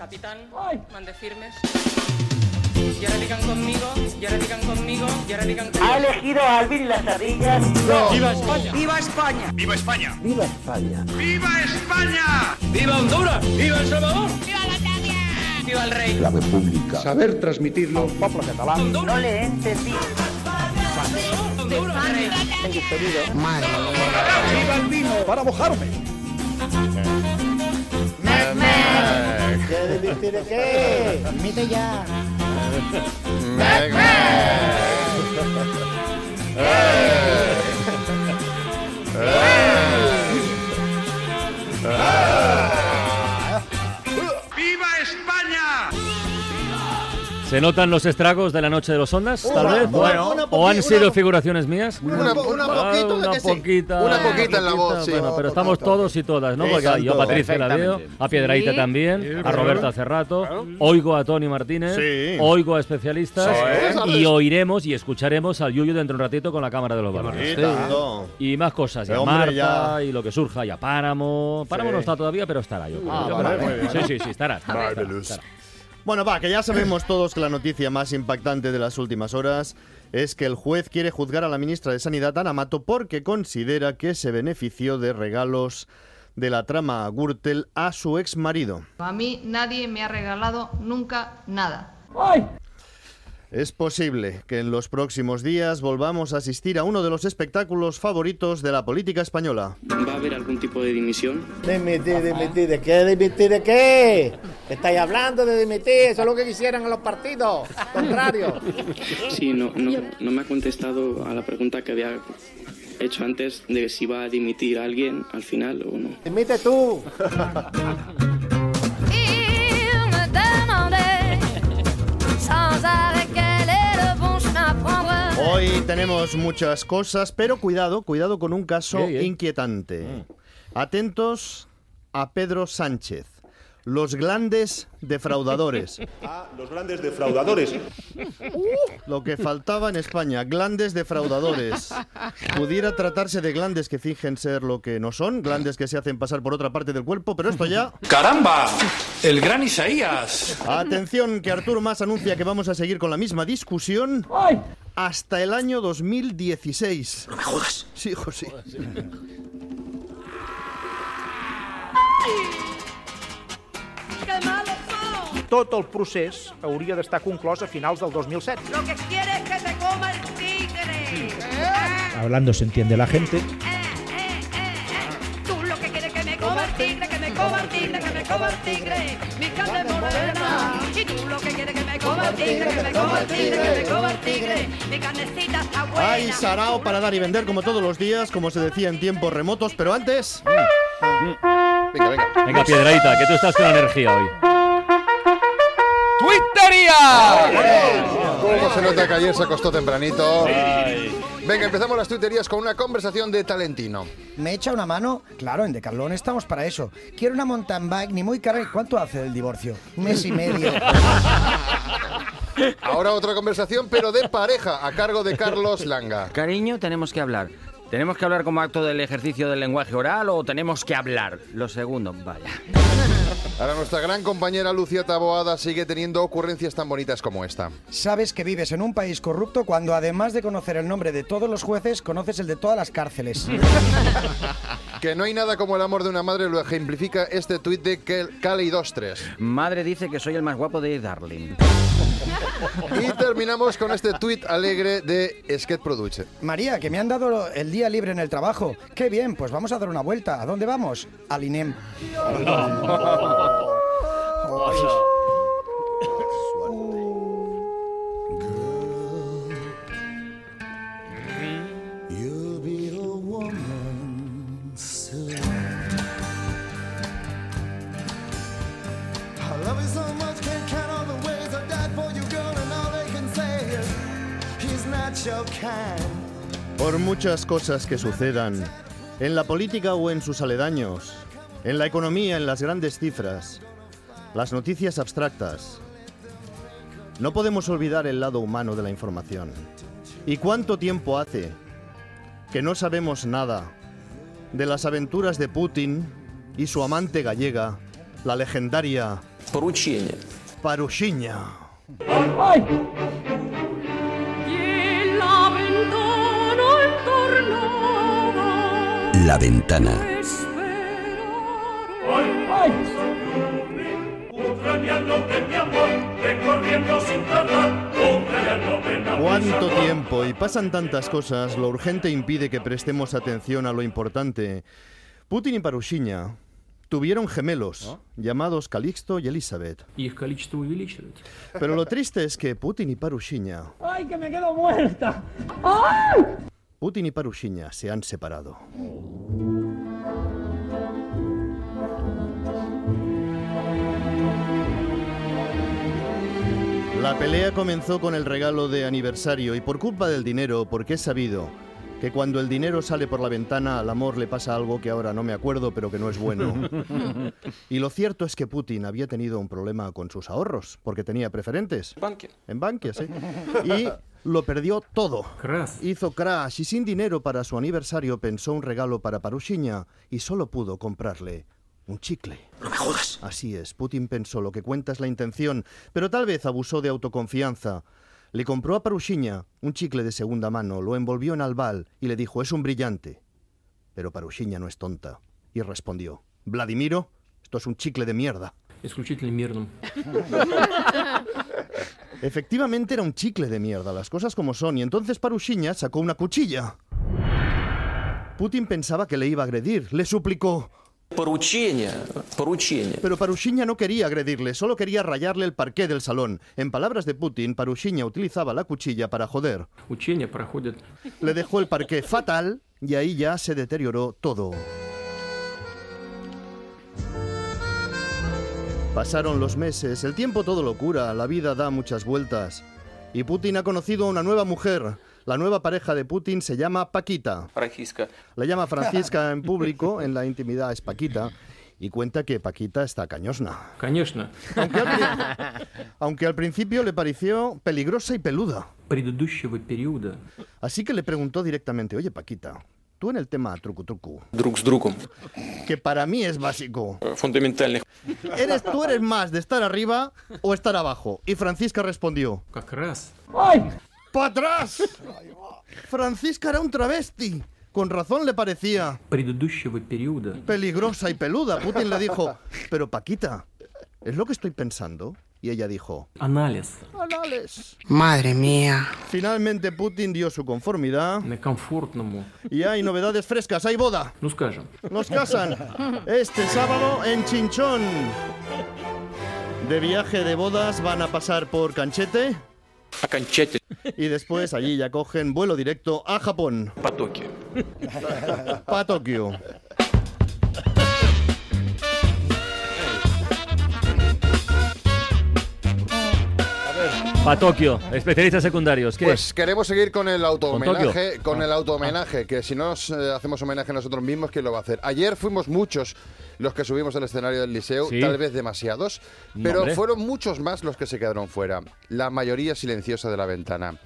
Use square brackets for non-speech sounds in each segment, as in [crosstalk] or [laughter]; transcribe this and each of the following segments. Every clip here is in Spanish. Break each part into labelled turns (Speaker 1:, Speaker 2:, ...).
Speaker 1: Capitán, mande firmes. Y ahora digan conmigo, y ahora digan conmigo, y ahora digan conmigo.
Speaker 2: Ha elegido a Alvin las ardillas.
Speaker 1: ¡Viva España!
Speaker 2: ¡Viva España!
Speaker 3: ¡Viva España!
Speaker 2: ¡Viva España!
Speaker 3: ¡Viva España!
Speaker 1: ¡Viva Honduras! ¡Viva El Salvador! ¡Viva el rey!
Speaker 4: La República.
Speaker 5: Saber transmitirlo.
Speaker 6: poble català.
Speaker 2: No le he entendido.
Speaker 1: ¡Honduras! rey!
Speaker 5: ¡Viva el vino! Para mojarme.
Speaker 6: ¿Qué de de qué? Mite ya.
Speaker 3: ¡Viva
Speaker 7: ¿Se notan los estragos de la noche de los ondas, tal
Speaker 6: Una-
Speaker 7: vez?
Speaker 6: bueno,
Speaker 7: ¿O-
Speaker 6: una
Speaker 7: ¿O han sido
Speaker 6: una-
Speaker 7: figuraciones mías?
Speaker 4: Una, una
Speaker 7: Ah,
Speaker 4: poquito de
Speaker 7: una
Speaker 4: que sí.
Speaker 7: poquita,
Speaker 4: Una poquita en la voz, sí.
Speaker 7: Bueno, pero estamos todos y todas, ¿no? Porque yo a Patricia la veo, a Piedraíta también, a Roberta hace rato, oigo a Tony Martínez,
Speaker 8: Sí.
Speaker 7: oigo a especialistas
Speaker 4: Sí.
Speaker 7: y oiremos y escucharemos al Yuyu dentro de un ratito con la cámara de los balones. Y más cosas, y a
Speaker 8: Hombre,
Speaker 7: Marta
Speaker 8: ya.
Speaker 7: y lo que surja, y a Páramo. Páramo
Speaker 8: Sí.
Speaker 7: no está todavía, pero estará yo.
Speaker 8: Ah.
Speaker 7: Sí, sí, sí, estará.
Speaker 8: Bueno, va, que ya sabemos todos que la noticia más impactante de las últimas horas es que el juez quiere juzgar a la ministra de Sanidad, Ana Mato, porque considera que se benefició de regalos de la trama Gürtel a su ex marido.
Speaker 9: A mí nadie me ha regalado nunca nada.
Speaker 8: Es posible que en los próximos días volvamos a asistir a uno de los espectáculos favoritos de la política española.
Speaker 10: ¿Va a haber algún tipo de dimisión?
Speaker 6: Dimitir, dimitir, ¿de qué? ¿Dimitir de qué? ¿Estáis hablando de dimitir? Eso es lo que quisieran a los partidos. Contrario.
Speaker 10: Sí, no, no, no me ha contestado a la pregunta que había hecho antes de si va a dimitir a alguien al final o no.
Speaker 6: Dimite tú.
Speaker 8: Hoy tenemos muchas cosas, pero cuidado, cuidado con un caso inquietante. Atentos a Pedro Sánchez. Los grandes defraudadores.
Speaker 5: Ah, los grandes defraudadores.
Speaker 8: Lo que faltaba en España, glandes defraudadores. Pudiera tratarse de glandes que fingen ser lo que no son, glandes que se hacen pasar por otra parte del cuerpo, pero esto ya...
Speaker 3: ¡Caramba! ¡El gran Isaías!
Speaker 8: Atención, que Artur Mas anuncia que vamos a seguir con la misma discusión hasta el año 2016. No me jodas. Sí, hijo, sí.
Speaker 6: Tot el procés hauria d'estar conclòs a finals del 2007.
Speaker 2: Lo que quiere es que te coma el tigre.
Speaker 6: Hablando se entiende la gente.
Speaker 2: Tú lo que quieres es que me coma el tigre, que me coma el tigre, que me coma el tigre. Mi carne morena. Y tú lo que quieres es que me coma el tigre, que me coma el tigre, que me coma el tigre. Mi carnecita está buena.
Speaker 8: Hay sarao para dar y vender como todos los días, como se decía en tiempos remotos, pero antes...
Speaker 4: Venga, venga.
Speaker 7: Venga, Piedraíta, que tú estás con energía hoy.
Speaker 4: ¿Cómo se nota que ayer se acostó tempranito? Venga, empezamos las tuiterías con una conversación de Talentino.
Speaker 6: ¿Me echa una mano? Claro, en Decathlon estamos para eso. Quiero una mountain bike ni muy cara. ¿Cuánto hace el divorcio? Un mes y medio.
Speaker 4: Ahora otra conversación, pero de pareja, a cargo de Carlos Langa.
Speaker 11: Cariño, tenemos que hablar. ¿Tenemos que hablar como acto del ejercicio del lenguaje oral o tenemos que hablar? Lo segundo, vaya.
Speaker 4: Ahora nuestra gran compañera Lucía Taboada sigue teniendo ocurrencias tan bonitas como esta.
Speaker 6: Sabes que vives en un país corrupto cuando además de conocer el nombre de todos los jueces, conoces el de todas las cárceles. [laughs]
Speaker 4: Que no hay nada como el amor de una madre lo ejemplifica este tuit de Kel- Cali23.
Speaker 11: Madre dice que soy el más guapo de Darling.
Speaker 4: Y terminamos con este tuit alegre de Skate Produce.
Speaker 6: María, que me han dado el día libre en el trabajo. Qué bien, pues vamos a dar una vuelta. ¿A dónde vamos? Al INEM. [laughs]
Speaker 8: Por muchas cosas que sucedan, en la política o en sus aledaños, en la economía, en las grandes cifras, las noticias abstractas, no podemos olvidar el lado humano de la información. ¿Y cuánto tiempo hace que no sabemos nada de las aventuras de Putin y su amante gallega, la legendaria
Speaker 12: Paruchiña?
Speaker 8: Paruchiña.
Speaker 13: La ventana.
Speaker 8: Cuánto tiempo y pasan tantas cosas, lo urgente impide que prestemos atención a lo importante. Putin y Parushiña tuvieron gemelos, ¿Ah? llamados Calixto y Elizabeth. Pero lo triste es que Putin y Parushiña...
Speaker 14: ¡Ay, que me quedo muerta! ¡Ay!
Speaker 8: Putin y Parushinya se han separado. La pelea comenzó con el regalo de aniversario y por culpa del dinero, porque he sabido que cuando el dinero sale por la ventana al amor le pasa algo que ahora no me acuerdo pero que no es bueno. [laughs] y lo cierto es que Putin había tenido un problema con sus ahorros, porque tenía preferentes.
Speaker 12: Bankia.
Speaker 8: En Bankia, sí. Y [laughs] Lo perdió todo.
Speaker 12: Crash.
Speaker 8: Hizo crash y sin dinero para su aniversario pensó un regalo para Parushiña y solo pudo comprarle un chicle.
Speaker 12: No me jodas.
Speaker 8: Así es, Putin pensó lo que cuenta es la intención, pero tal vez abusó de autoconfianza. Le compró a Parushiña un chicle de segunda mano, lo envolvió en albal y le dijo, es un brillante. Pero Parushiña no es tonta y respondió, Vladimiro, esto es un chicle de mierda.
Speaker 12: Es un chicle de mierda. [laughs]
Speaker 8: Efectivamente era un chicle de mierda, las cosas como son, y entonces Parushiña sacó una cuchilla. Putin pensaba que le iba a agredir, le suplicó,
Speaker 12: Поручение. Поручение.
Speaker 8: pero Parushiña no quería agredirle, solo quería rayarle el parqué del salón. En palabras de Putin, Parushiña utilizaba la cuchilla para joder.
Speaker 12: Учения проходят
Speaker 8: Le dejó el parqué fatal y ahí ya se deterioró todo. Pasaron los meses, el tiempo todo lo cura, la vida da muchas vueltas. Y Putin ha conocido a una nueva mujer. La nueva pareja de Putin se llama Paquita. La llama Francisca en público, en la intimidad es Paquita y cuenta que Paquita está cañosna.
Speaker 12: Cañosna.
Speaker 8: Aunque aunque al, principio le pareció peligrosa y peluda. Así que le preguntó directamente, oye Paquita, tú en el tema truco
Speaker 12: truco. Drugs druco.
Speaker 8: Que para mí es básico.
Speaker 12: Eh, fundamental.
Speaker 8: ¿Eres, ¿Tú eres más de estar arriba o estar abajo? Y Francisca respondió.
Speaker 12: ¡Ay!
Speaker 8: ¡Para atrás! Francisca era un travesti. Con razón le parecía. Peligrosa y peluda. Putin le dijo, pero Paquita, ¿es lo que estoy pensando? y ella dijo:
Speaker 12: Anales.
Speaker 8: Anales.
Speaker 15: Madre mía.
Speaker 8: Finalmente Putin dio su conformidad.
Speaker 12: Me
Speaker 8: Y hay novedades frescas, hay boda.
Speaker 12: Nos casan.
Speaker 8: Nos casan. Este sábado en Chinchón. De viaje de bodas van a pasar por Canchete.
Speaker 12: A Canchete.
Speaker 8: Y después allí ya cogen vuelo directo a Japón. Pa' Tokio.
Speaker 7: Pa' Tokio. Especialistas secundarios. ¿Qué?
Speaker 4: Pues queremos seguir con el autohomenaje,
Speaker 7: Tokio?
Speaker 4: con el autohomenaje, que si no nos eh, hacemos homenaje a nosotros mismos, ¿quién lo va a hacer? Ayer fuimos muchos los que subimos al escenario del liceo,
Speaker 7: Sí.
Speaker 4: tal vez demasiados, pero
Speaker 7: hombre.
Speaker 4: fueron muchos más los que se quedaron fuera. La mayoría silenciosa de la ventana.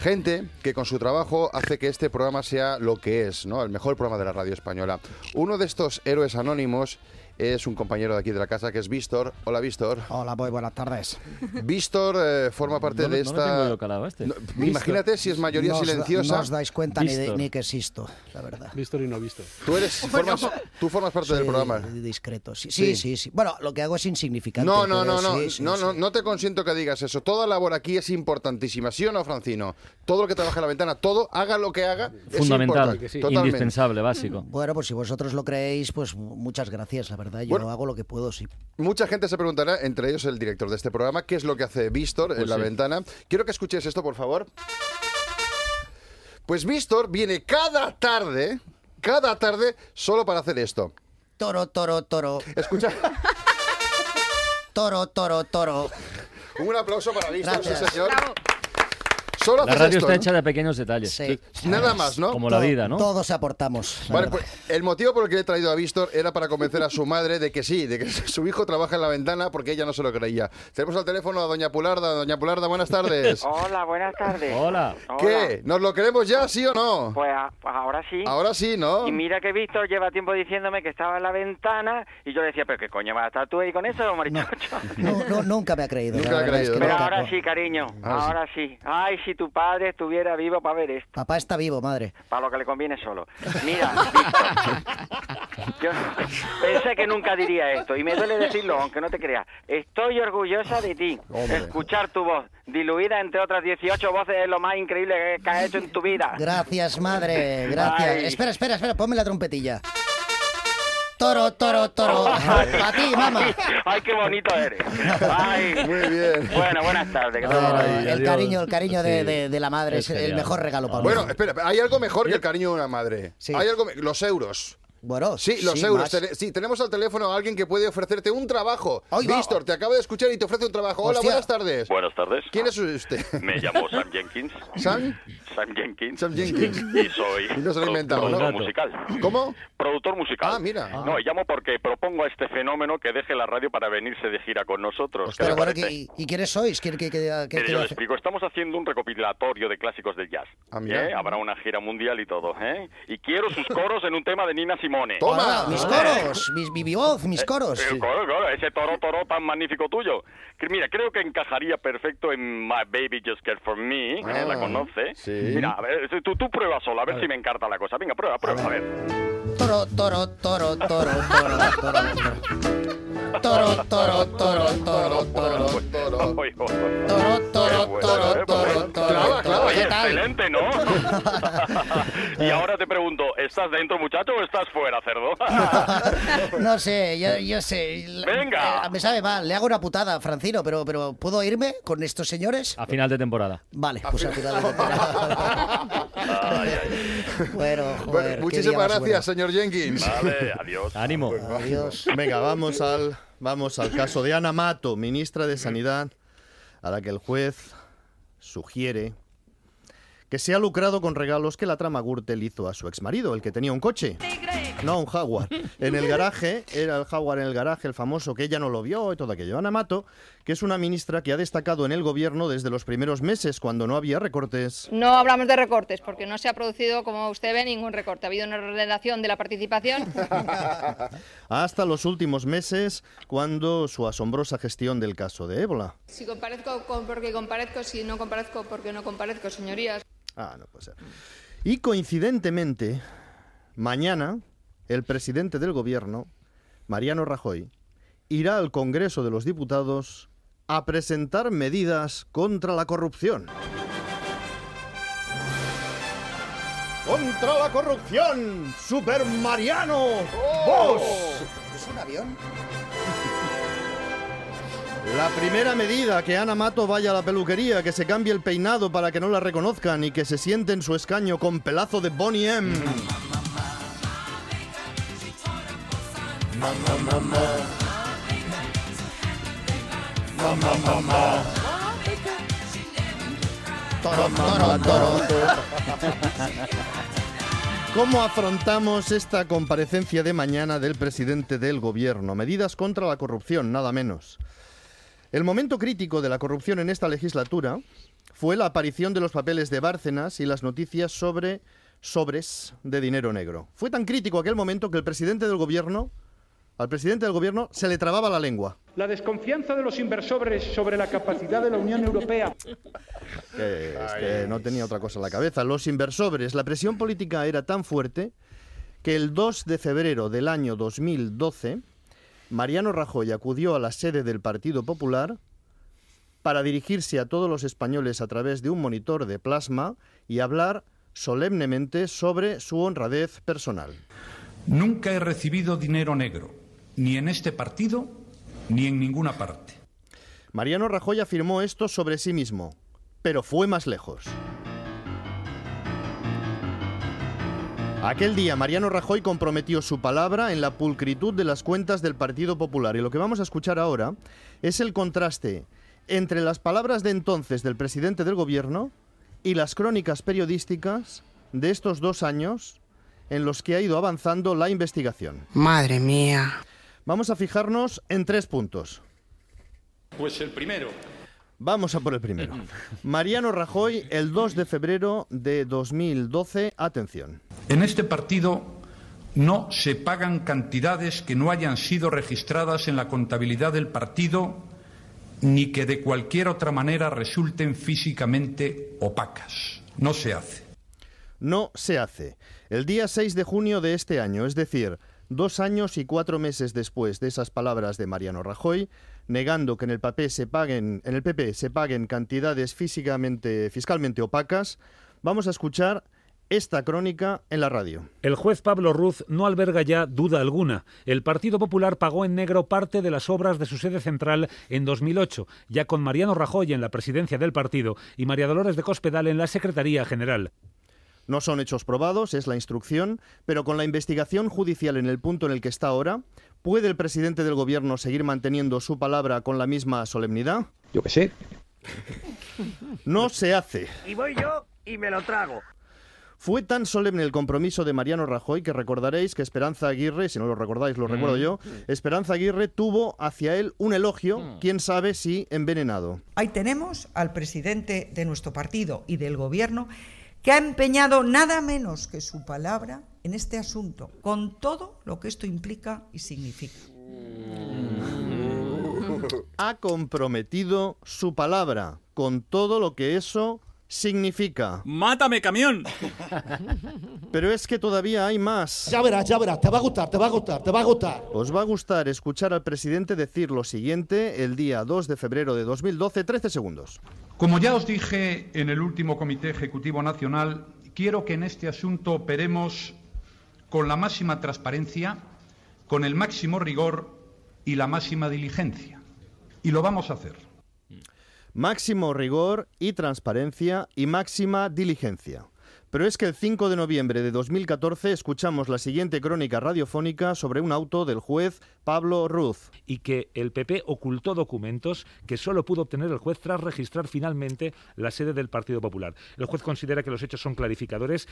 Speaker 4: Gente que con su trabajo hace que este programa sea lo que es, ¿no? El mejor programa de la radio española. Uno de estos héroes anónimos es un compañero de aquí de la casa que es Víctor. Hola, Víctor.
Speaker 15: Hola, muy buenas tardes.
Speaker 4: Víctor eh, forma parte
Speaker 7: No
Speaker 4: de
Speaker 7: no lo
Speaker 4: esta.
Speaker 7: tengo yo calado este.
Speaker 4: No, imagínate si es mayoría
Speaker 15: No os da-
Speaker 4: silenciosa.
Speaker 15: No os dais cuenta ni, de-
Speaker 7: Víctor.
Speaker 15: ni que existo, la verdad.
Speaker 5: Visto y no visto.
Speaker 4: Tú eres, formas, tú formas parte del programa.
Speaker 15: Discreto, sí.
Speaker 4: Sí.
Speaker 15: Sí, sí, sí. Bueno, lo que hago es insignificante.
Speaker 4: No, no, no, no,
Speaker 15: sí, sí,
Speaker 4: no,
Speaker 15: sí.
Speaker 4: no, no te consiento que digas eso. Toda labor aquí es importantísima, ¿sí o no, Francino? Todo lo que trabaja en la ventana, todo, haga lo que haga, es
Speaker 7: Fundamental,
Speaker 4: importante. Totalmente.
Speaker 7: indispensable, básico.
Speaker 15: Bueno, pues si vosotros lo creéis, pues muchas gracias, la verdad. Yo
Speaker 4: Bueno.
Speaker 15: hago lo que puedo, sí.
Speaker 4: Mucha gente se preguntará, entre ellos el director de este programa, qué es lo que hace Víctor en
Speaker 7: Pues
Speaker 4: la ventana. Quiero que escuches esto, por favor. Pues Víctor viene cada tarde, cada tarde, solo para hacer esto.
Speaker 15: Toro, toro, toro.
Speaker 4: Escucha,
Speaker 15: Toro, toro, toro.
Speaker 4: un aplauso para Víctor, sí señor. Solo
Speaker 7: La
Speaker 4: haces
Speaker 7: radio
Speaker 4: esto,
Speaker 7: está
Speaker 4: ¿no?
Speaker 7: hecha de pequeños detalles.
Speaker 15: Sí.
Speaker 4: Nada más, ¿no?
Speaker 7: Como la vida, ¿no?
Speaker 15: Todos aportamos.
Speaker 4: Vale, pues el motivo por el que he traído a Víctor era para convencer a su madre de que sí, de que [laughs] su hijo trabaja en la ventana porque ella no se lo creía. Tenemos al teléfono a Doña Pularda. Doña Pularda, buenas tardes. [laughs]
Speaker 16: Hola, buenas tardes.
Speaker 7: Hola.
Speaker 4: ¿Qué? ¿Nos lo queremos ya, sí o no?
Speaker 16: Pues, a- pues ahora sí.
Speaker 4: Ahora sí, ¿no?
Speaker 16: Y mira que Víctor lleva tiempo diciéndome que estaba en la ventana y yo decía, pero qué coño vas a estar tú ahí con eso, marichocho.
Speaker 15: No, no, nunca me ha creído.
Speaker 4: Nunca ha
Speaker 15: es
Speaker 4: creído,
Speaker 15: que
Speaker 16: Pero
Speaker 15: nunca.
Speaker 16: ahora sí, cariño,
Speaker 4: Ahora sí.
Speaker 16: ahora sí. Ay, si tu padre estuviera vivo para ver esto,
Speaker 15: Papá está vivo, madre.
Speaker 16: para lo que le conviene solo. Mira, Víctor, [laughs] yo pensé que nunca diría esto y me duele decirlo, aunque no te creas. Estoy orgullosa de ti.
Speaker 4: Hombre.
Speaker 16: Escuchar tu voz, diluida entre otras 18 voces, es lo más increíble que- has hecho en tu vida.
Speaker 15: Gracias, madre. Gracias.
Speaker 16: Ay.
Speaker 15: Espera, espera, espera. Ponme la trompetilla. Toro, toro, toro. A ti, mamá.
Speaker 16: Ay, qué bonito eres. Ay.
Speaker 4: Muy bien.
Speaker 16: Bueno, buenas tardes. ¿qué tal?
Speaker 15: Bueno,
Speaker 7: Ay,
Speaker 15: el
Speaker 7: adiós.
Speaker 15: cariño, el cariño de,
Speaker 7: Sí.
Speaker 15: de- de la madre
Speaker 7: Es
Speaker 15: es, el mejor regalo para
Speaker 4: Bueno, espera, hay algo mejor que el cariño de una madre.
Speaker 15: Sí.
Speaker 4: Hay algo, me- los euros.
Speaker 15: Bueno,
Speaker 4: Sí, los
Speaker 15: sí,
Speaker 4: euros. sí, tenemos al teléfono a alguien que puede ofrecerte un trabajo. Víctor, te acabo de escuchar y te ofrece un trabajo. Hola,
Speaker 15: Hostia.
Speaker 4: buenas tardes.
Speaker 17: Buenas tardes.
Speaker 4: ¿Quién es usted?
Speaker 17: Me llamo Sam Jenkins.
Speaker 4: ¿Sam?
Speaker 17: Sam Jenkins.
Speaker 4: Sam Jenkins.
Speaker 17: Y soy
Speaker 4: Y no se lo he inventado, ¿no?
Speaker 17: productor
Speaker 7: Gato.
Speaker 17: musical.
Speaker 4: ¿Cómo?
Speaker 17: Productor musical.
Speaker 4: Ah, mira.
Speaker 17: No, y llamo porque propongo a este fenómeno que deje la radio para venirse de gira con nosotros. ¿Qué
Speaker 15: Pero
Speaker 17: le
Speaker 15: bueno? ¿y, y quiénes sois? ¿Qué, qué, qué, qué-
Speaker 17: Mire,
Speaker 15: qué
Speaker 17: yo explico. Estamos haciendo un recopilatorio de clásicos del jazz.
Speaker 4: Ah, mira.
Speaker 17: ¿eh? Habrá una gira mundial y todo. ¿eh? Y quiero sus coros en un tema de Nina Simone.
Speaker 4: Toma.
Speaker 15: Mis coros, mis, mi voz, mis coros.
Speaker 17: Eh, claro, claro, ese toro toro tan magnífico tuyo. Que mira, creo que encajaría perfecto en My Baby Just Care For Me, que
Speaker 4: Ah,
Speaker 17: la conoce.
Speaker 4: sí.
Speaker 17: Mira, a ver, tú, tú prueba solo, a ver, si me encarta la cosa. Venga, prueba, prueba, a ver.
Speaker 15: Toro, toro, toro, toro, toro, toro, toro. Toro, toro, toro, toro, toro.
Speaker 4: Toro.
Speaker 15: Toro, toro,
Speaker 17: bueno,
Speaker 15: toro, toro,
Speaker 17: bueno.
Speaker 15: toro, toro.
Speaker 17: Oye,
Speaker 15: ¿Qué tal?
Speaker 17: excelente, ¿no? [laughs] y ahora te pregunto, ¿estás dentro, muchacho, o estás fuera, cerdo? [laughs]
Speaker 15: No sé, yo, yo sé.
Speaker 17: Venga.
Speaker 15: eh, me sabe mal, le hago una putada, Francino, pero, pero ¿puedo irme con estos señores?
Speaker 7: A final de temporada.
Speaker 15: Vale, pues al final de temporada. Bueno, [laughs]
Speaker 4: Bueno,
Speaker 15: joder, qué
Speaker 4: muchísimas gracias, señor Jenkins.
Speaker 17: Vale, adiós.
Speaker 7: Ánimo.
Speaker 15: bueno. Adiós.
Speaker 8: Venga, vamos al, vamos al caso de Ana Mato, ministra de Sanidad, a la que el juez sugiere que se ha lucrado con regalos que la trama Gürtel hizo a su exmarido, el que tenía un coche. No, un Jaguar. En el garaje, era el Jaguar en el garaje, el famoso que ella no lo vio y todo aquello. Ana Mato, que es una ministra que ha destacado en el gobierno desde los primeros meses, cuando no había recortes.
Speaker 9: No hablamos de recortes, porque no se ha producido, como usted ve, ningún recorte. Ha habido una ordenación de la participación. [laughs]
Speaker 8: hasta los últimos meses, cuando su asombrosa gestión del caso de ébola.
Speaker 9: Si comparezco con- porque comparezco, si no comparezco porque no comparezco, señorías.
Speaker 8: Ah, no puede ser. Y coincidentemente, mañana, el presidente del gobierno, Mariano Rajoy, irá al Congreso de los Diputados a presentar medidas contra la corrupción. ¡Contra la corrupción! ¡Super Mariano! ¡Vos!
Speaker 15: ¿Es un avión? [laughs]
Speaker 8: La primera medida, que Ana Mato vaya a la peluquería, que se cambie el peinado para que no la reconozcan y que se siente en su escaño con pelazo de Bonnie M. ¿Cómo afrontamos esta comparecencia de mañana del presidente del gobierno? Medidas contra la corrupción, nada menos. El momento crítico de la corrupción en esta legislatura fue la aparición de los papeles de Bárcenas y las noticias sobre sobres de dinero negro. Fue tan crítico aquel momento que el presidente del gobierno, al presidente del gobierno se le trababa la lengua.
Speaker 5: La desconfianza de los inversores sobre la capacidad de la Unión Europea [laughs]
Speaker 8: que no tenía otra cosa en la cabeza. Los inversores, la presión política era tan fuerte que el 2 de febrero del año 2012, Mariano Rajoy acudió a la sede del Partido Popular para dirigirse a todos los españoles a través de un monitor de plasma y hablar solemnemente sobre su honradez personal.
Speaker 3: Nunca he recibido dinero negro, ni en este partido, ni en ninguna parte.
Speaker 8: Mariano Rajoy afirmó esto sobre sí mismo, pero fue más lejos. Aquel día Mariano Rajoy comprometió su palabra en la pulcritud de las cuentas del Partido Popular y lo que vamos a escuchar ahora es el contraste entre las palabras de entonces del presidente del gobierno y las crónicas periodísticas de estos dos años en los que ha ido avanzando la investigación.
Speaker 18: Madre mía.
Speaker 8: Vamos a fijarnos en tres puntos.
Speaker 3: Pues el primero.
Speaker 8: Vamos a por el primero. [laughs] Mariano Rajoy, el 2 de febrero de 2012. Atención.
Speaker 3: En este partido no se pagan cantidades que no hayan sido registradas en la contabilidad del partido ni que de cualquier otra manera resulten físicamente opacas. No se hace.
Speaker 8: No se hace. El día 6 de junio de este año, es decir, dos años y cuatro meses después de esas palabras de Mariano Rajoy, negando que en el PP se paguen, en el PP se paguen cantidades físicamente, fiscalmente opacas, vamos a escuchar esta crónica en la radio.
Speaker 19: El juez Pablo Ruz no alberga ya duda alguna. El Partido Popular pagó en negro parte de las obras de su sede central en 2008, ya con Mariano Rajoy en la presidencia del partido y María Dolores de Cospedal en la Secretaría General.
Speaker 8: No son hechos probados, es la instrucción, pero con la investigación judicial en el punto en el que está ahora, ¿puede el presidente del gobierno seguir manteniendo su palabra con la misma solemnidad?
Speaker 20: Yo qué sé.
Speaker 8: No se hace.
Speaker 6: Y voy yo y me lo trago.
Speaker 8: Fue tan solemne el compromiso de Mariano Rajoy que recordaréis que Esperanza Aguirre, si no lo recordáis, lo recuerdo yo, Esperanza Aguirre tuvo hacia él un elogio, quién sabe si envenenado.
Speaker 21: Ahí tenemos al presidente de nuestro partido y del gobierno que ha empeñado nada menos que su palabra en este asunto, con todo lo que esto implica y significa.
Speaker 8: Ha comprometido su palabra con todo lo que eso significa.
Speaker 22: ¡Mátame, camión! [laughs]
Speaker 8: Pero es que todavía hay más.
Speaker 6: Ya verás, ya verás, te va a gustar, te va a gustar, te va a gustar.
Speaker 8: Os va a gustar escuchar al presidente decir lo siguiente el día 2 de febrero de 2012, 13 segundos.
Speaker 3: Como ya os dije en el último Comité Ejecutivo Nacional, quiero que en este asunto operemos con la máxima transparencia, con el máximo rigor y la máxima diligencia. Y lo vamos a hacer.
Speaker 8: Máximo rigor y transparencia y máxima diligencia. Pero es que el 5 de noviembre de 2014 escuchamos la siguiente crónica radiofónica sobre un auto del juez Pablo Ruz.
Speaker 19: Y que el PP ocultó documentos que solo pudo obtener el juez tras registrar finalmente la sede del Partido Popular. El juez considera que los hechos son clarificadores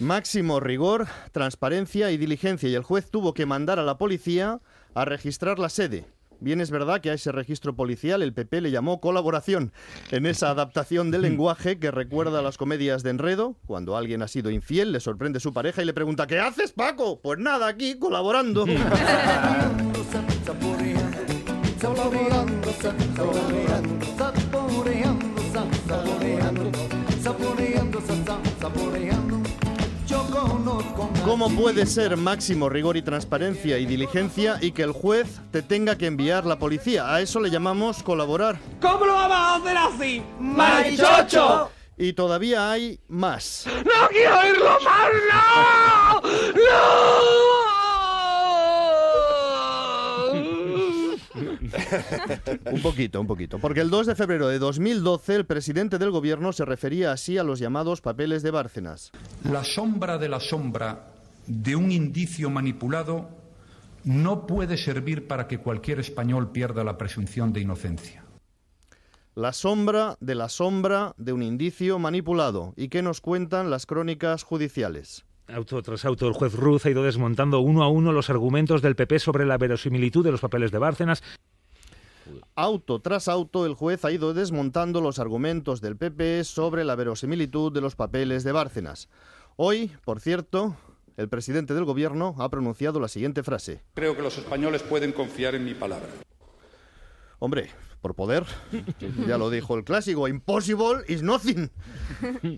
Speaker 8: Máximo rigor, transparencia y diligencia y el juez tuvo que mandar a la policía a registrar la sede. Bien es verdad que a ese registro policial el PP le llamó colaboración en esa adaptación del [laughs] lenguaje que recuerda a las comedias de enredo, cuando alguien ha sido infiel, le sorprende su pareja y le pregunta ¿qué haces Paco? Pues nada, aquí colaborando. [laughs] ¿Cómo puede ser máximo rigor y transparencia y diligencia y que el juez te tenga que enviar la policía? A eso le llamamos colaborar.
Speaker 14: ¿Cómo lo vamos a hacer así? ¡Marichocho!
Speaker 8: Y todavía hay más.
Speaker 14: ¡No quiero oírlo más! ¡No! [laughs]
Speaker 8: un poquito, un poquito. Porque el 2 de febrero de 2012 el presidente del gobierno se refería así a los llamados papeles de Bárcenas.
Speaker 3: La sombra de la sombra de un indicio manipulado no puede servir para que cualquier español pierda la presunción de inocencia.
Speaker 8: La sombra de la sombra de un indicio manipulado. ¿Y qué nos cuentan las crónicas judiciales?
Speaker 19: Auto tras auto, el juez Ruz ha ido desmontando uno a uno los argumentos del PP sobre la verosimilitud de los papeles de Bárcenas.
Speaker 8: Auto tras auto, el juez ha ido desmontando los argumentos del PP sobre la verosimilitud de los papeles de Bárcenas. Hoy, por cierto, el presidente del gobierno ha pronunciado la siguiente frase.
Speaker 3: Creo que los españoles pueden confiar en mi palabra.
Speaker 8: Hombre, por poder, ya lo dijo el clásico, impossible is nothing.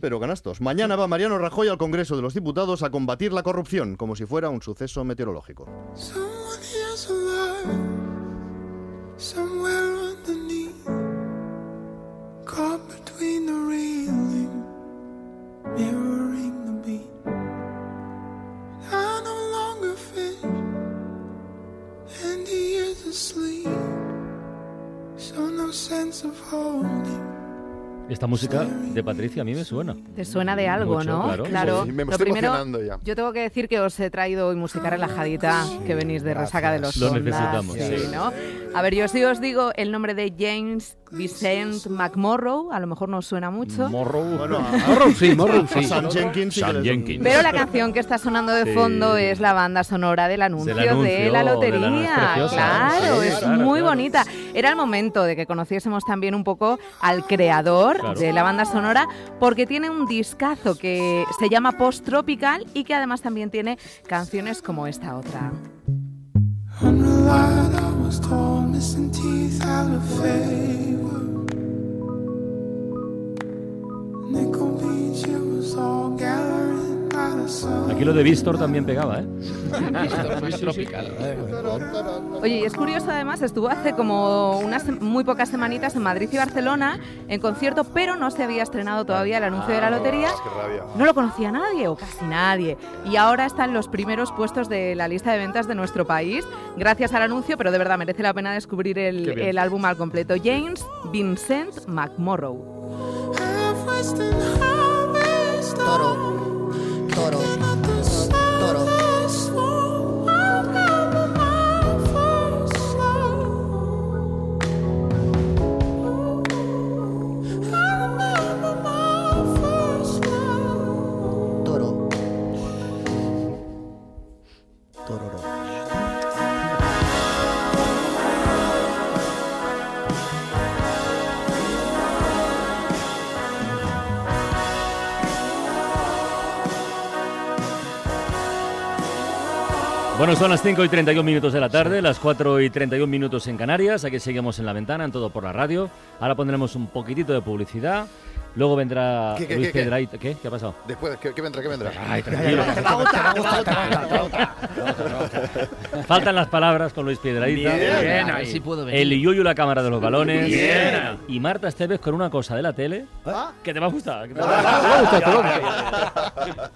Speaker 8: Pero canastos, mañana va Mariano Rajoy al Congreso de los Diputados a combatir la corrupción, como si fuera un suceso meteorológico.
Speaker 23: Somewhere underneath, caught between the railing, mirroring the beat. I no longer fit, and he is asleep. So no sense of holding
Speaker 7: Esta música de Patricia a mí me suena.
Speaker 9: Te suena de algo,
Speaker 7: Mucho,
Speaker 9: ¿no?
Speaker 7: claro.
Speaker 4: Sí, me
Speaker 9: Lo
Speaker 4: estoy
Speaker 9: primero,
Speaker 4: emocionando ya.
Speaker 9: yo tengo que decir que os he traído hoy música relajadita, que venís de resaca de los
Speaker 7: Lo necesitamos,
Speaker 9: sí,
Speaker 7: sí.
Speaker 9: ¿no? A ver, yo sí os digo el nombre de James Vincent McMorrow, a lo mejor no os suena mucho.
Speaker 7: Morrow.
Speaker 8: Bueno,
Speaker 7: Morrow sí, Morrow sí.
Speaker 8: Sam Jenkins sí
Speaker 7: Sam Jenkins.
Speaker 9: Pero la canción que está sonando de
Speaker 7: Sí.
Speaker 9: fondo es la banda sonora del anuncio,
Speaker 7: anuncio,
Speaker 9: de la
Speaker 7: de la-
Speaker 9: lotería.
Speaker 7: es preciosa.
Speaker 9: claro,
Speaker 7: Sí,
Speaker 9: es
Speaker 7: claro,
Speaker 9: muy
Speaker 7: claro.
Speaker 9: bonita. Era el momento de que conociésemos también un poco al creador
Speaker 7: Claro.
Speaker 9: de la banda sonora, porque tiene un discazo que se llama Post Tropical y que además también tiene canciones como esta otra.
Speaker 23: Nickel Beach, it was all gathering.
Speaker 7: Aquí lo de Víctor también pegaba, ¿eh?
Speaker 9: Oye, y es curioso además, estuvo hace como unas muy pocas semanitas en Madrid y Barcelona en concierto, pero no se había estrenado todavía el anuncio de la lotería.
Speaker 4: Qué rabia.
Speaker 9: No lo conocía nadie o casi nadie. Y ahora está en los primeros puestos de la lista de ventas de nuestro país, gracias al anuncio, pero de verdad merece la pena descubrir el, álbum al completo. James Vincent McMorrow.
Speaker 15: Toro, toro.
Speaker 7: Bueno, son las 5 y 31 minutos de la tarde, las 4 y 31 minutos en Canarias. Aquí seguimos en la ventana, en todo por la radio. Ahora pondremos un poquitito de publicidad. Luego vendrá
Speaker 4: ¿Qué, qué,
Speaker 7: Luis
Speaker 4: qué, qué?
Speaker 7: ¿Qué? ¿Qué ha pasado?
Speaker 4: Después, ¿qué, qué vendrá? ¿Qué vendrá?
Speaker 7: Ay, tranquilo. Faltan las palabras con Luis Piedraíta.
Speaker 24: Bien, bien, ahí sí puedo venir.
Speaker 7: El Yuyu la cámara de los balones.
Speaker 24: Bien.
Speaker 7: Y Marta Esteves con una cosa de la tele que te va a gustar. que te va
Speaker 24: Ah,
Speaker 7: a gustar. Te va a gustar.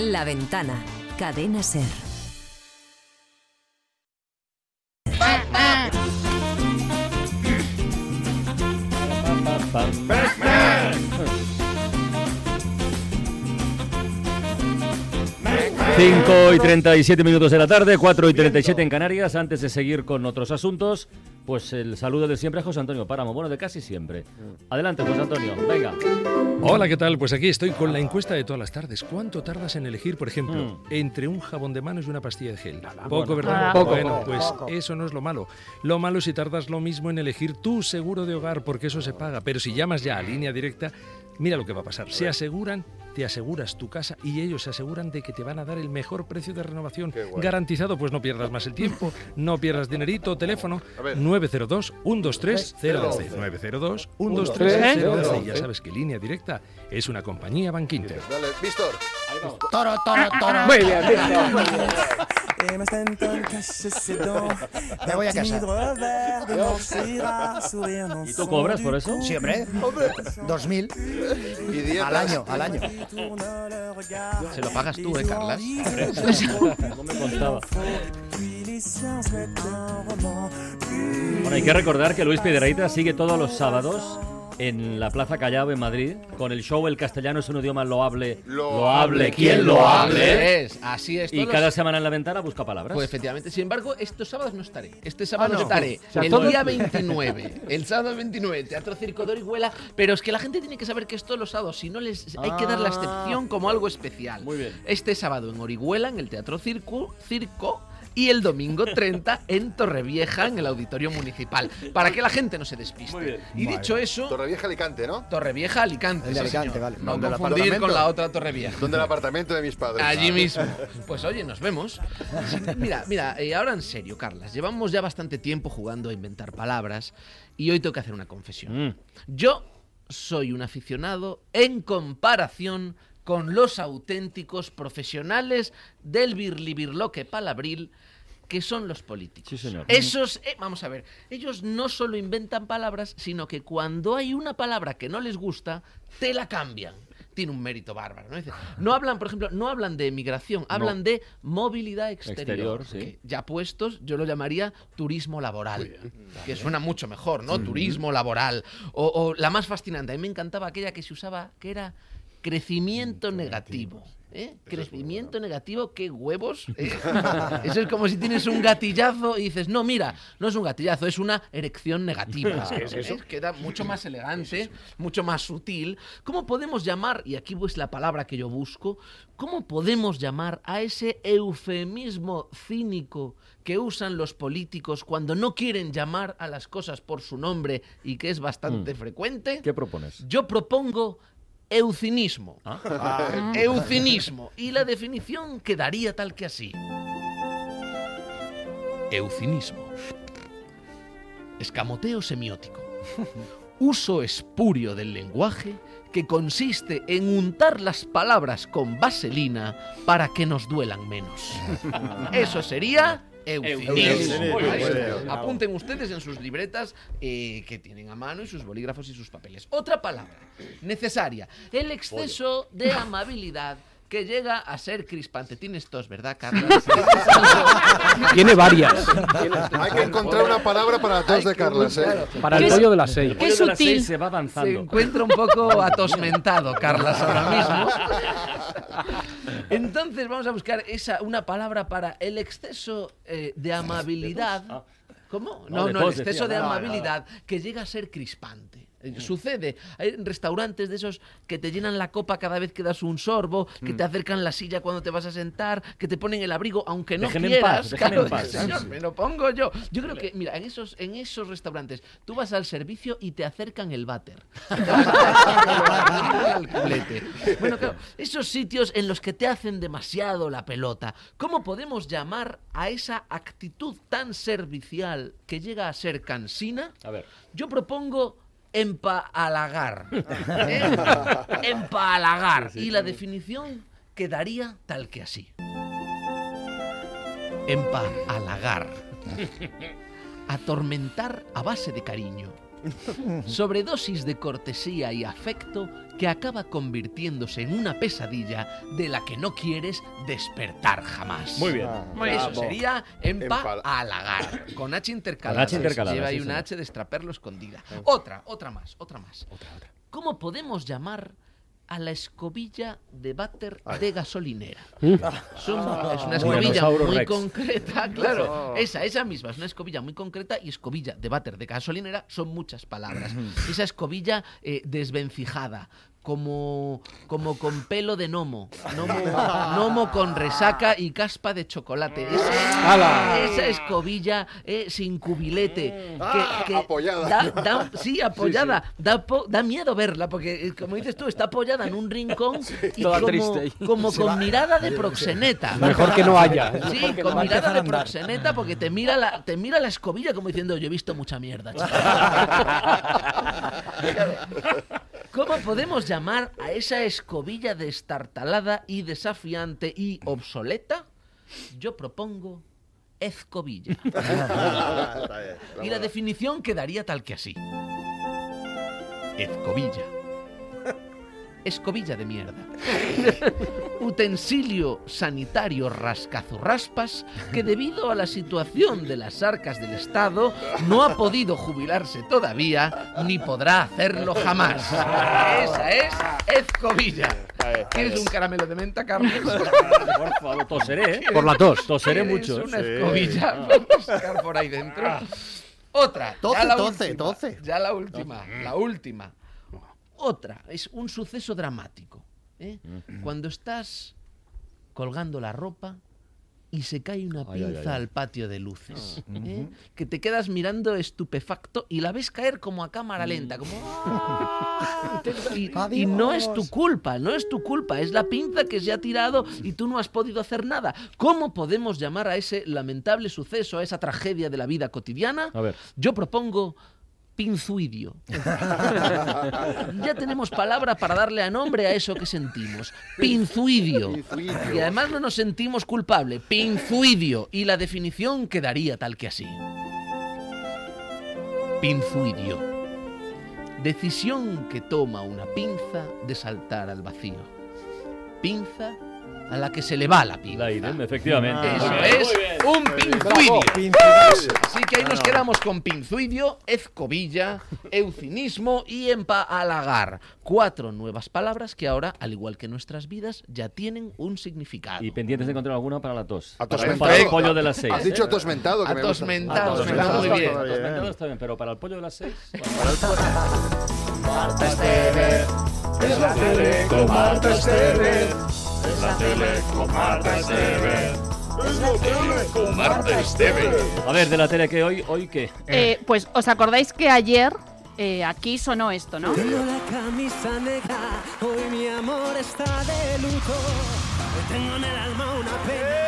Speaker 18: La ventana. Cadena Ser.
Speaker 7: Cinco y 37 minutos de la tarde, 4 y 37 en Canarias. Antes de seguir con otros asuntos, pues el saludo de siempre a José Antonio Páramo. Bueno, de casi siempre. Adelante, José Antonio. Venga.
Speaker 20: Hola, ¿qué tal? Pues aquí estoy con la encuesta de todas las tardes. ¿Cuánto tardas en elegir, por ejemplo, entre un jabón de manos y una pastilla de gel? Poco,
Speaker 7: bueno.
Speaker 20: ¿verdad?
Speaker 7: Ah, poco,
Speaker 20: bueno,
Speaker 7: poco,
Speaker 20: pues
Speaker 7: poco.
Speaker 20: eso no es lo malo. Lo malo es si tardas lo mismo en elegir tu seguro de hogar, porque eso se paga. Pero si llamas ya a línea directa, mira lo que va a pasar. Se aseguran, te aseguras tu casa y ellos se aseguran de que te van a dar el mejor precio de renovación. Garantizado, pues no pierdas más el tiempo, no pierdas dinerito. Teléfono 902 123 012. 902 123 012. Y ya sabes que línea directa es una compañía Bankinter.
Speaker 4: Dale, Víctor.
Speaker 15: Toro, toro, toro.
Speaker 20: Muy bien,
Speaker 15: Me voy a casa.
Speaker 7: ¿Y tú cobras por eso?
Speaker 15: Sí, hombre. Dos mil. Al año, al año.
Speaker 24: Se lo pagas tú, ¿eh, Carlas?
Speaker 7: No me contaba. Bueno, hay que recordar que Luis Piedrahíta sigue todos los sábados en la Plaza Callao en Madrid con el show El castellano es un idioma loable. Loable, ¿quién lo hable?
Speaker 24: Es, así es.
Speaker 7: Y
Speaker 24: todos
Speaker 7: cada
Speaker 24: los-
Speaker 7: semana en la ventana busca palabras.
Speaker 24: Pues efectivamente. Sin embargo, estos sábados no estaré. Este sábado
Speaker 7: Ah, no.
Speaker 24: estaré.
Speaker 7: O sea,
Speaker 24: el
Speaker 7: todo-
Speaker 24: día [laughs] 29. El sábado 29. Teatro Circo de Orihuela. Pero es que la gente tiene que saber que es todos los sábados. Si no, les hay que dar la
Speaker 7: Ah.
Speaker 24: excepción como algo especial.
Speaker 7: Muy bien.
Speaker 24: Este sábado en Orihuela, en el Teatro Circo. Circo y el domingo 30 en Torrevieja, en el Auditorio Municipal. Para que la gente no se despiste. Y dicho eso.
Speaker 4: Torrevieja Alicante, ¿no?
Speaker 24: Torrevieja Alicante.
Speaker 4: El de
Speaker 24: sí,
Speaker 4: Alicante,
Speaker 24: señor.
Speaker 4: vale.
Speaker 24: No
Speaker 4: ¿Dónde el
Speaker 24: confundir con
Speaker 4: apartamento?
Speaker 24: la otra Torrevieja.
Speaker 4: Donde el apartamento de mis padres.
Speaker 24: Allí mismo. Pues oye, nos vemos. Mira, mira, eh, ahora en serio, Carlas. Llevamos ya bastante tiempo jugando a inventar palabras y hoy tengo que hacer una confesión.
Speaker 7: Mm.
Speaker 24: Yo soy un aficionado en comparación con los auténticos profesionales del birlibirloque palabril que son los políticos.
Speaker 7: Sí, señor.
Speaker 24: Esos, eh, vamos a ver, ellos no solo inventan palabras, sino que cuando hay una palabra que no les gusta, te la cambian. tiene un mérito bárbaro. ¿no? No hablan, por ejemplo, no hablan de emigración, hablan de movilidad exterior.
Speaker 7: Exterior, sí.
Speaker 24: que ya puestos, yo lo llamaría turismo laboral, que suena mucho mejor, ¿no? Turismo laboral. O, o la más fascinante, a mí me encantaba aquella que se usaba, que era crecimiento negativo. ¿eh? Crecimiento negativo, qué huevos. [laughs] ¿eh? Eso es como si tienes un gatillazo y dices, no, mira, no es un gatillazo, es una erección negativa.
Speaker 25: ¿Qué es eso?
Speaker 24: ¿eh? Queda mucho más elegante, mucho más sutil. ¿Cómo podemos llamar, y aquí es la palabra que yo busco, cómo podemos llamar a ese eufemismo cínico que usan los políticos cuando no quieren llamar a las cosas por su nombre y que es bastante frecuente?
Speaker 7: ¿Qué propones?
Speaker 24: Yo propongo eucinismo.
Speaker 7: Ah.
Speaker 24: Eucinismo. Y la definición quedaría tal que así. Eucinismo. Escamoteo semiótico. [laughs] Uso espurio del lenguaje que consiste en untar las palabras con vaselina para que nos duelan menos. [laughs] Eso sería
Speaker 25: bien.
Speaker 24: Apunten ustedes en sus libretas eh, que tienen a mano y sus bolígrafos y sus papeles. Otra palabra necesaria. El exceso de amabilidad que llega a ser crispante. Tienes tos, ¿verdad, Carlos? [laughs]
Speaker 25: Tiene varias.
Speaker 4: Hay que encontrar una palabra para la tos de Carlas, ¿eh?
Speaker 25: Para el pollo de las seis.
Speaker 7: El pollo de las seis se va avanzando.
Speaker 24: Se encuentra un poco atosmentado, Carlas, ahora [laughs] mismo. Entonces vamos a buscar esa, una palabra para el exceso eh, de amabilidad. ¿Cómo?
Speaker 7: No,
Speaker 24: No, el exceso de amabilidad que llega a ser crispante. Eh, Sucede. Hay restaurantes de esos que te llenan la copa cada vez que das un sorbo, que
Speaker 7: Mm.
Speaker 24: te acercan la silla cuando te vas a sentar, que te ponen el abrigo aunque no
Speaker 7: Déjeme en
Speaker 24: quieras.
Speaker 7: paz, déjeme en paz.
Speaker 24: señor, me lo pongo yo. Yo creo que, mira, en esos, en esos restaurantes, tú vas al servicio y te acercan el váter. [laughs] Bueno, claro, esos sitios en los que te hacen demasiado la pelota, ¿cómo podemos llamar a esa actitud tan servicial que llega a ser cansina?
Speaker 7: A ver.
Speaker 24: Yo propongo empalagar. [laughs] ¿eh? Empalagar. Y la definición quedaría tal que así. Empalagar. [laughs] Atormentar a base de cariño. Sobredosis de cortesía y afecto que acaba convirtiéndose en una pesadilla de la que no quieres despertar jamás.
Speaker 7: Muy bien.
Speaker 24: Muy Eso
Speaker 7: Bravo.
Speaker 24: sería
Speaker 7: Empal-
Speaker 24: empalagar. Con H intercalada.
Speaker 7: Con H intercalada,
Speaker 24: Lleva ahí
Speaker 7: sí,
Speaker 24: una. H de extraperlo escondida. Otra, otra más, otra más. ¿Cómo podemos llamar a la escobilla de váter de gasolinera? Son- es una escobilla
Speaker 7: Tyrannosaurus
Speaker 24: muy
Speaker 7: Rex.
Speaker 24: concreta, claro.
Speaker 7: Oh.
Speaker 24: Esa, esa misma, es una escobilla muy concreta y escobilla de váter de gasolinera son muchas palabras. Esa escobilla eh, desvencijada. Como, como con pelo de gnomo, gnomo, [laughs] gnomo con resaca y caspa de chocolate. Esa,
Speaker 25: ¡Hala!
Speaker 24: esa escobilla eh, sin cubilete.
Speaker 4: Ah,
Speaker 24: que, que
Speaker 4: apoyada.
Speaker 24: da- da- sí, apoyada. Da, po- da miedo verla, porque eh, como dices tú, está apoyada en un rincón y
Speaker 26: Toda
Speaker 24: como,
Speaker 26: triste.
Speaker 24: como con
Speaker 26: va.
Speaker 24: mirada de proxeneta.
Speaker 25: Mejor que no haya.
Speaker 24: Sí, con
Speaker 25: no
Speaker 24: mirada de
Speaker 25: andar.
Speaker 24: proxeneta porque te mira la, te mira la escobilla como diciendo yo he visto mucha mierda. [laughs] [laughs] chico". ¿Cómo podemos llamar a esa escobilla destartalada y desafiante y obsoleta? Yo propongo escobilla. [laughs] Y la definición quedaría tal que así. Escobilla. Escobilla de mierda. [laughs] Utensilio sanitario rascazurraspas que debido a la situación de las arcas del Estado no ha podido jubilarse todavía ni podrá hacerlo jamás. Esa es escobilla. ¿Quieres un caramelo de menta, Carlos? [laughs]
Speaker 7: Por favor, toseré, ¿eh?
Speaker 25: Por la tos.
Speaker 7: Toseré
Speaker 24: ¿Quieres
Speaker 7: mucho.
Speaker 24: Una escobilla para sacar por ahí dentro. Otra. Ya la
Speaker 8: toce,
Speaker 24: última,
Speaker 8: toce.
Speaker 24: Ya la última, la última. Otra, es un suceso dramático. ¿eh? Cuando estás colgando la ropa y se cae una
Speaker 7: Ay,
Speaker 24: pinza
Speaker 7: ay.
Speaker 24: al patio de luces. ¿eh? Que te quedas mirando estupefacto y la ves caer como a cámara lenta, como... [laughs] ¡ah! Y, y no es tu culpa, no es tu culpa, es la pinza que se ha tirado y tú no has podido hacer nada. ¿Cómo podemos llamar a ese lamentable suceso, a esa tragedia de la vida cotidiana?
Speaker 7: A ver.
Speaker 24: Yo propongo pinzuidio. [laughs] ya tenemos palabra para darle a nombre a eso que sentimos. Pinzuidio.
Speaker 4: Pinzuidio.
Speaker 24: Y además no nos sentimos culpable. Pinzuidio. Y la definición quedaría tal que así. Pinzuidio. Decisión que toma una pinza de saltar al vacío. Pinza a la que se le va la pinza.
Speaker 7: La idem, efectivamente.
Speaker 24: Eso
Speaker 7: bien,
Speaker 24: es
Speaker 7: bien.
Speaker 24: un pinzuidio. Así que ahí nos
Speaker 7: No, no.
Speaker 24: quedamos con pinzuidio, ezcobilla, eucinismo y empalagar. Cuatro nuevas palabras que ahora, al igual que nuestras vidas, ya tienen un significado.
Speaker 7: Y pendientes de encontrar alguna para la tos.
Speaker 4: Atosmentado.
Speaker 7: Para el pollo de las seis.
Speaker 4: Has dicho
Speaker 7: ¿eh?
Speaker 4: atosmentado, que.
Speaker 24: Atosmentado,
Speaker 7: Atosmentado
Speaker 24: muy bien.
Speaker 7: Atosmentado está bien, pero para el pollo de las seis. [laughs]
Speaker 23: Marta Esteve, es la tele con Marta Esteve, es la tele con Marta Esteve, es la tele con Marta.
Speaker 7: A ver, de la tele que hoy, ¿hoy qué?
Speaker 27: Eh, pues os acordáis que ayer eh, aquí sonó esto, ¿no?
Speaker 28: Tengo la camisa negra, hoy mi amor está de luto. Hoy tengo en el alma una pena.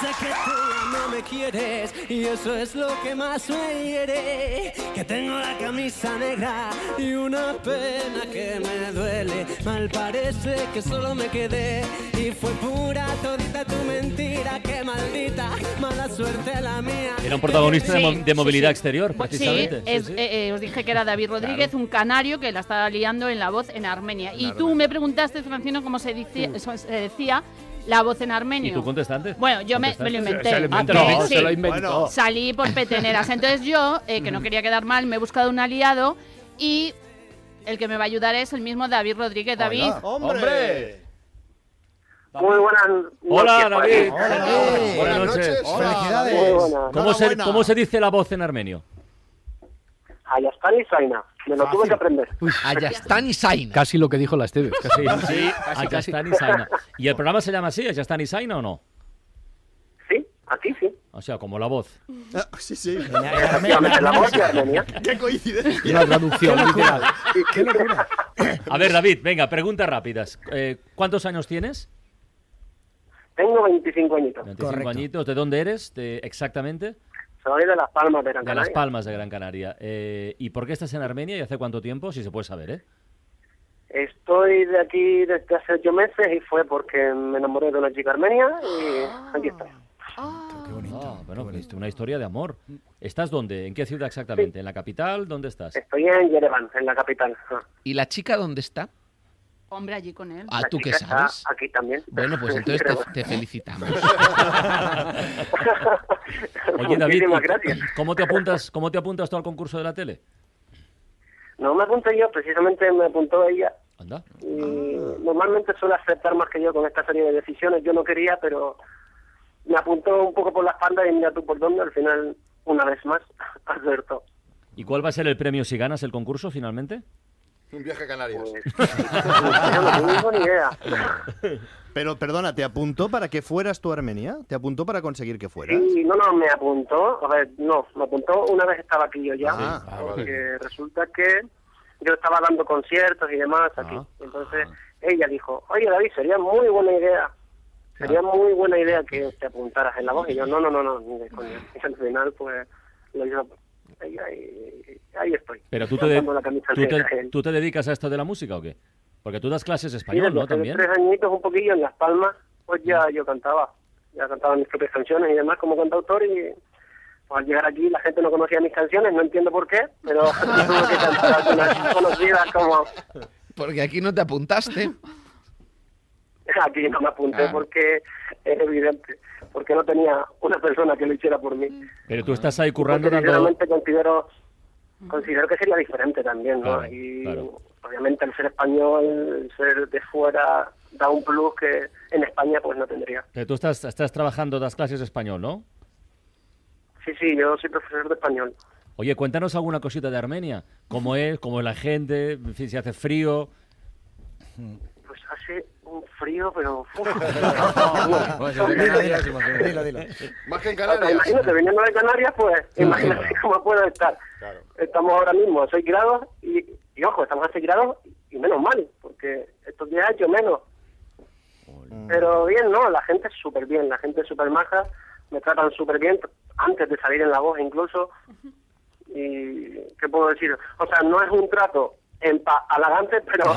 Speaker 28: Sé que tú no me quieres y eso es lo que más me hiere. Que tengo la camisa negra y una pena que me duele. Mal parece que solo me quedé y fue pura todita tu mentira. Que maldita mala suerte la mía.
Speaker 7: Era un protagonista de,
Speaker 27: Sí,
Speaker 7: mo- de movilidad exterior,
Speaker 27: Sí,
Speaker 7: precisamente.
Speaker 27: es-
Speaker 7: Sí, sí.
Speaker 27: eh, eh, os dije que era David Rodríguez, un canario que la estaba liando en la voz en Armenia. y tú me preguntaste, Francino, cómo se, dice- eso se decía la voz en armenio.
Speaker 7: ¿Y tú contestaste?
Speaker 27: Bueno, yo me, me lo inventé.
Speaker 7: Se lo inventó,
Speaker 27: Ah, ¿te lo-
Speaker 7: se lo inventó.
Speaker 27: Salí por peteneras. Entonces yo, eh, que no quería quedar mal, me he buscado un aliado y el que me va a ayudar es el mismo David Rodríguez. David.
Speaker 8: ¡Hombre!
Speaker 16: Muy buenas
Speaker 7: Hola,
Speaker 16: noches por
Speaker 7: David. Buenas noches.
Speaker 16: Felicidades. Muy buenas.
Speaker 7: ¿Cómo se. ¿Cómo se dice la voz en armenio?
Speaker 16: Ayastán y Zaina. Me lo tuve que aprender.
Speaker 24: Ayastán y Zaina.
Speaker 25: Casi lo que dijo la Esteves.
Speaker 7: Sí, sí, Ayastán y Zaina. ¿Y el programa se llama así, Ayastán y Zaina o no?
Speaker 16: Sí, aquí sí.
Speaker 7: O sea, como la voz.
Speaker 8: Sí, sí.
Speaker 16: Efectivamente, la voz de Armenia.
Speaker 8: ¡Qué coincidencia!
Speaker 25: Una traducción literal.
Speaker 8: ¡Qué locura!
Speaker 7: A ver, David, venga, preguntas rápidas. Eh, ¿Cuántos años tienes?
Speaker 16: Tengo 25 añitos.
Speaker 7: 25 añitos. ¿De dónde eres de- exactamente?
Speaker 16: Soy de Las Palmas de Gran
Speaker 7: De Las
Speaker 16: Canaria.
Speaker 7: Palmas de Gran Canaria. Eh, ¿Y por qué estás en Armenia y hace cuánto tiempo? Si se puede saber, ¿eh?
Speaker 16: Estoy de aquí desde hace ocho meses y fue porque me enamoré de una chica armenia y aquí estoy.
Speaker 7: Ah, bueno, es una historia de amor. ¿Estás dónde? ¿En qué ciudad exactamente? ¿En la capital? ¿Dónde estás?
Speaker 16: Estoy en Yerevan, en la capital. Ah.
Speaker 24: ¿Y la chica dónde está?
Speaker 27: Hombre, allí con él.
Speaker 24: Ah, ¿tú qué sabes?
Speaker 16: Aquí también.
Speaker 24: Bueno, pues [laughs] entonces te, te felicitamos. [laughs]
Speaker 7: Oye, David,
Speaker 16: Muchísimas
Speaker 7: ¿y
Speaker 16: gracias.
Speaker 7: ¿cómo te apuntas, cómo te apuntas tú al concurso de la tele?
Speaker 16: No me apunté yo, precisamente me apuntó ella.
Speaker 7: Anda.
Speaker 16: Y normalmente suele aceptar más que yo con esta serie de decisiones. Yo no quería, pero me apuntó un poco por la espalda y mira tú por dónde. Al final, una vez más, [laughs] acertó.
Speaker 7: ¿Y cuál va a ser el premio si ganas el concurso finalmente?
Speaker 4: Un viaje a Canarias.
Speaker 16: Yo [laughs] no tengo ni idea.
Speaker 8: Pero perdona, ¿te apuntó para que fueras tú a Armenia? ¿Te apuntó para conseguir que fueras?
Speaker 16: Sí, no, no, me apuntó. A ver, no, me apuntó una vez estaba aquí yo ya.
Speaker 8: Ah, ah, vale.
Speaker 16: porque resulta que yo estaba dando conciertos y demás aquí. Entonces ella dijo, oye David, sería muy buena idea. Sería muy buena idea que te apuntaras en la voz. Y yo, no, no, no, no, ni de coña. [laughs] Y al final, pues, lo hizo ella y ahí estoy.
Speaker 7: Pero tú te,
Speaker 16: Cantando la camisa
Speaker 7: tú, te,
Speaker 16: negra.
Speaker 7: tú te dedicas a esto de la música o qué? Porque tú das clases
Speaker 16: Sí,
Speaker 7: español, ¿no? También.
Speaker 16: tres añitos, un poquillo, en Las Palmas, pues ya yo cantaba. Ya cantaba mis propias canciones y demás como cantautor y pues, al llegar aquí la gente no conocía mis canciones, no entiendo por qué, pero [laughs] tuve que cantar algunas conocidas como
Speaker 24: Porque aquí no te apuntaste. [laughs]
Speaker 16: aquí no me apunté
Speaker 24: Ah.
Speaker 16: porque es evidente, porque no tenía una persona que lo hiciera por mí.
Speaker 7: Pero tú estás ahí currando
Speaker 16: Porque
Speaker 7: dando...
Speaker 16: sinceramente considero considero que sería diferente también, ¿no?
Speaker 7: Claro,
Speaker 16: y
Speaker 7: claro.
Speaker 16: obviamente el ser español, el ser de fuera da un plus que en España pues no tendría.
Speaker 7: Pero tú estás, estás trabajando, das clases de español, ¿no?
Speaker 16: Sí, sí, yo soy profesor de español.
Speaker 7: Oye, cuéntanos alguna cosita de Armenia. ¿Cómo es? ¿Cómo es la gente? En fin, si hace frío.
Speaker 16: Pues hace un frío, pero... [laughs] Dilo, dilo.
Speaker 4: Más que en
Speaker 16: O sea,
Speaker 4: Canarias.
Speaker 16: imagínate, viniendo de Canarias, pues imagínate cómo puedo estar. Estamos ahora mismo a 6 grados y, y, ojo, estamos a 6 grados y menos mal, porque estos días ha hecho menos. Pero bien, ¿no? La gente es súper bien, la gente es súper maja, me tratan súper bien antes de salir en la voz incluso. Y, ¿qué puedo decir? O sea, no es un trato halagante, pero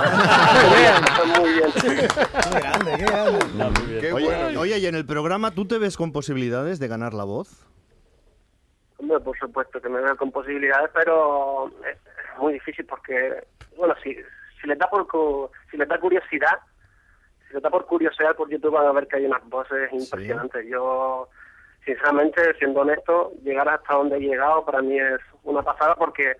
Speaker 16: muy [laughs] bien. [laughs]
Speaker 8: Qué grande, qué grande.
Speaker 4: Qué
Speaker 8: oye,
Speaker 4: bueno.
Speaker 8: oye, y en el programa, ¿tú te ves con posibilidades de ganar la voz?
Speaker 16: Hombre, por supuesto que me veo con posibilidades, pero es es muy difícil porque, bueno, si, si les da por si les da curiosidad, si les da por curiosidad por YouTube van a ver que hay unas voces impresionantes. Yo, sinceramente, siendo honesto, llegar hasta donde he llegado para mí es una pasada porque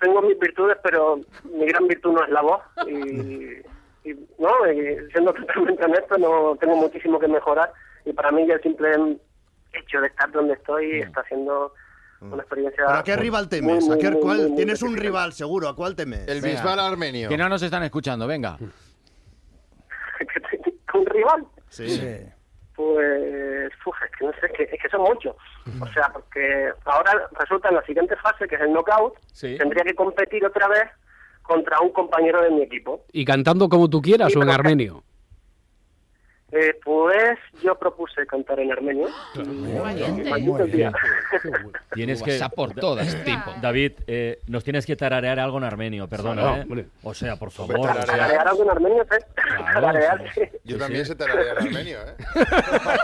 Speaker 16: tengo mis virtudes, pero mi gran virtud no es la voz y, y, no, y siendo totalmente honesto, no tengo muchísimo que mejorar y para mí ya el simple hecho de estar donde estoy está siendo una experiencia.
Speaker 8: ¿Pero a qué rival temes?
Speaker 16: muy,
Speaker 8: ¿A
Speaker 16: muy,
Speaker 8: qué,
Speaker 16: muy,
Speaker 8: cuál?
Speaker 16: muy, muy
Speaker 8: Tienes un rival, seguro. ¿A cuál temes?
Speaker 4: El. Bisbal armenio.
Speaker 26: Que no nos están escuchando, venga. [laughs]
Speaker 16: ¿Un rival?
Speaker 8: Sí.
Speaker 16: Pues, uf, es que no sé, es que, es que son muchos. O sea, porque ahora resulta en la siguiente fase, que es el knockout,
Speaker 25: Sí.
Speaker 16: tendría que competir otra vez contra un compañero de mi equipo.
Speaker 25: Y cantando como tú quieras
Speaker 16: Sí,
Speaker 25: o en armenio.
Speaker 16: Eh, pues yo propuse cantar en armenio.
Speaker 7: Tienes que.
Speaker 24: por todas, tipo.
Speaker 7: David, eh, nos tienes que tararear algo en armenio, perdona,
Speaker 25: No,
Speaker 7: ¿eh? O sea, por favor.
Speaker 4: Hombre,
Speaker 7: o sea-
Speaker 16: Tararear algo en armenio, ¿eh? Tararear, sí.
Speaker 4: Yo
Speaker 7: Sí,
Speaker 4: también
Speaker 7: sí.
Speaker 4: sé tararea el armenio, ¿eh?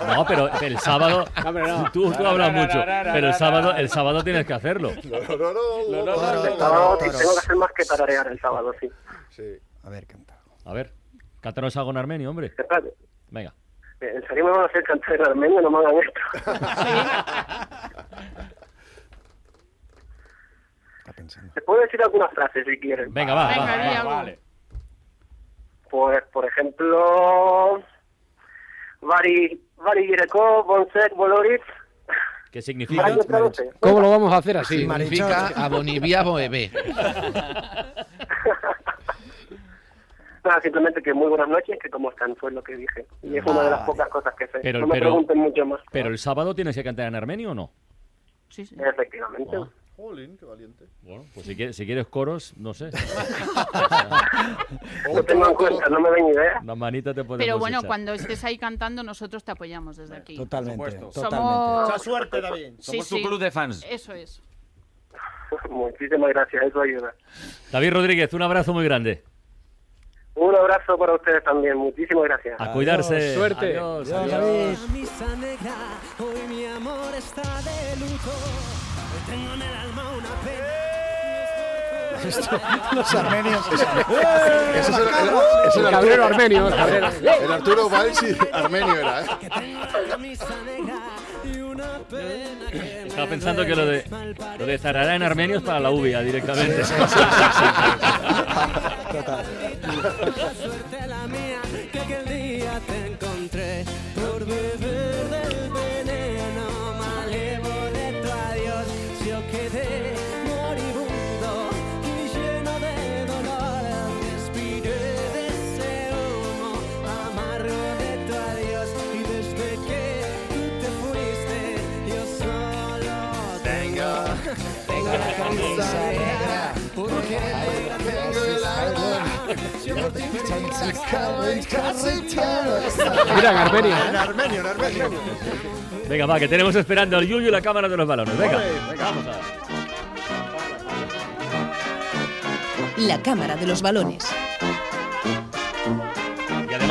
Speaker 7: No, pero el sábado.
Speaker 25: Hombre, no.
Speaker 7: Tú, tú hablas mucho, pero el sábado, el sábado tienes que hacerlo.
Speaker 4: No, no, no, no, no,
Speaker 16: El sábado tengo que hacer más que tararear el sábado, sí.
Speaker 4: Sí.
Speaker 8: A ver, canta.
Speaker 7: A ver, cántanos algo en armenio, hombre. Venga.
Speaker 16: ¿En serio me van a hacer cantar en armenio? No me hagan esto. [laughs]
Speaker 8: Está pensando.
Speaker 16: Te puedo decir algunas frases si quieren.
Speaker 7: Venga, va,
Speaker 27: Venga,
Speaker 7: va, va,
Speaker 27: algo.
Speaker 7: vale.
Speaker 16: Pues, por ejemplo, Vari, Vari Gireko, Bonsek, Bolorit.
Speaker 7: ¿Qué significa?
Speaker 25: ¿Cómo lo vamos a hacer así?
Speaker 24: Significa abonibia boebe. [laughs]
Speaker 16: Nada, simplemente que muy buenas noches, que cómo están, fue lo que dije. Y es una de las
Speaker 8: Vale.
Speaker 16: pocas cosas que sé.
Speaker 7: Pero-
Speaker 16: no me
Speaker 7: pero-
Speaker 16: pregunten mucho más.
Speaker 7: Pero el sábado tienes que cantar en armenio o no?
Speaker 27: Sí, sí.
Speaker 16: Efectivamente.
Speaker 7: Ah.
Speaker 8: Jolín, qué valiente.
Speaker 7: Bueno, pues si quieres, si quieres coros, no sé. [laughs]
Speaker 16: Lo tengo en cuenta, no me den idea.
Speaker 7: Una manita te
Speaker 27: Pero bueno,
Speaker 7: echar.
Speaker 27: cuando estés ahí cantando, nosotros te apoyamos desde aquí.
Speaker 15: Totalmente,
Speaker 26: supuesto.
Speaker 15: totalmente.
Speaker 27: Somos...
Speaker 8: Mucha suerte, David.
Speaker 27: Sí,
Speaker 26: Somos tu
Speaker 27: sí.
Speaker 26: club de fans.
Speaker 27: Eso es. [laughs]
Speaker 16: Muchísimas gracias, eso ayuda.
Speaker 7: David Rodríguez, un abrazo muy grande.
Speaker 16: Un abrazo para ustedes también, muchísimas gracias.
Speaker 7: A cuidarse.
Speaker 25: suerte.
Speaker 7: Adiós,
Speaker 15: Adiós,
Speaker 28: hoy mi amor está de luto. Hoy tengo en el alma una pena.
Speaker 15: Los armenios.
Speaker 4: Ese es el, el- es el
Speaker 25: El cabrero armenio, el cabrero.
Speaker 4: El Arturo Valls y armenio era, ¿eh?
Speaker 7: Estaba pensando que lo de, lo de tarará en armenio es para la uvia directamente.
Speaker 15: Total.
Speaker 28: La suerte la negra. Porque negra tengo el alma.
Speaker 25: Mira, en armenio.
Speaker 8: En armenio, en armenio.
Speaker 7: Venga, va, que tenemos esperando al Yuyu y la cámara de los balones. Venga. vamos a ver.
Speaker 18: La cámara de los balones.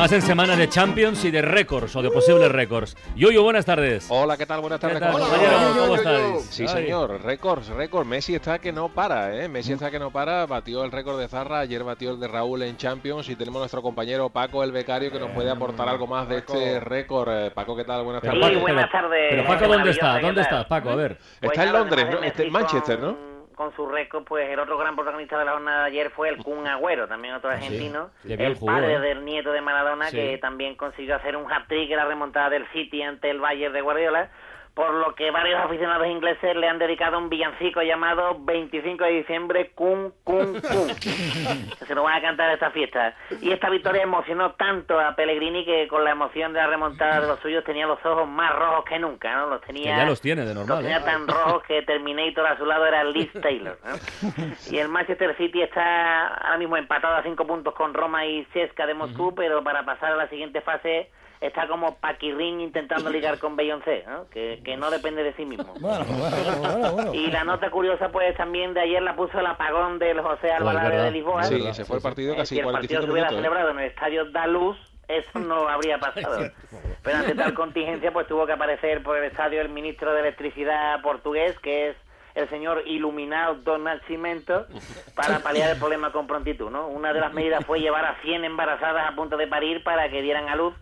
Speaker 7: Además en semana de Champions y de récords o de posibles récords. Yuyu, buenas tardes.
Speaker 29: Hola, ¿qué tal? Buenas
Speaker 7: ¿Qué
Speaker 29: tardes.
Speaker 7: tal,
Speaker 29: ¿cómo
Speaker 7: estáis?
Speaker 29: Sí, señor, récords, récords. Messi está que no para, ¿eh? Messi está que no para, batió el récord de Zarra, ayer batió el de Raúl en Champions y tenemos nuestro compañero Paco, el becario, que nos puede aportar algo más de este récord. Eh, Paco, ¿qué tal? Buenas tardes.
Speaker 7: Paco,
Speaker 30: buenas
Speaker 7: pero-
Speaker 30: tardes,
Speaker 7: Pero Paco, ¿dónde está? ¿Dónde estás, Paco? A ver.
Speaker 29: Está en Londres, ¿no? Está
Speaker 30: Messi
Speaker 29: Manchester,
Speaker 30: con-
Speaker 29: ¿no?
Speaker 30: Con su récord, pues el otro gran protagonista de la jornada de ayer fue el Kun Agüero, también otro argentino. El padre
Speaker 7: ¿eh?
Speaker 30: del nieto de Maradona,
Speaker 7: Sí.
Speaker 30: que también consiguió hacer un hat-trick en la remontada del City ante el Bayern de Guardiola. Por lo que varios aficionados ingleses le han dedicado un villancico llamado 25 de diciembre, Kun Kun. [laughs] que se lo van a cantar a esta fiesta. Y esta victoria emocionó tanto a Pellegrini que con la emoción de la remontada de los suyos tenía los ojos más rojos que nunca, ¿no? Los
Speaker 7: Que
Speaker 30: tenía
Speaker 7: ya los tiene de
Speaker 30: los
Speaker 7: normal,
Speaker 30: tenía
Speaker 7: ¿eh?
Speaker 30: tan rojos que Terminator a su lado era Liz Taylor. ¿no? [laughs] Y el Manchester City está ahora mismo empatado a cinco puntos con Roma y Cesca de Moscú, pero para pasar a la siguiente fase está como Paquirrin intentando [laughs] ligar con Beyoncé, ¿no? Que, que no depende de sí mismo.
Speaker 15: Bueno, [laughs] bueno, bueno, bueno.
Speaker 30: Y la nota curiosa, pues también de ayer la puso el apagón del José Alvarado
Speaker 29: verdad.
Speaker 30: de Lisboa.
Speaker 29: Sí, se fue el partido
Speaker 30: Eh,
Speaker 29: casi
Speaker 30: si el partido
Speaker 29: 45
Speaker 30: se hubiera
Speaker 29: minutos. ¿eh?
Speaker 30: celebrado en el estadio Daluz, eso no [laughs] habría pasado. Pero ante tal contingencia, pues tuvo que aparecer por el estadio el ministro de Electricidad portugués, que es el señor Iluminado Don Nascimento, para paliar el problema con prontitud, ¿no? Una de las medidas fue llevar a 100 embarazadas a punto de parir para que dieran a luz,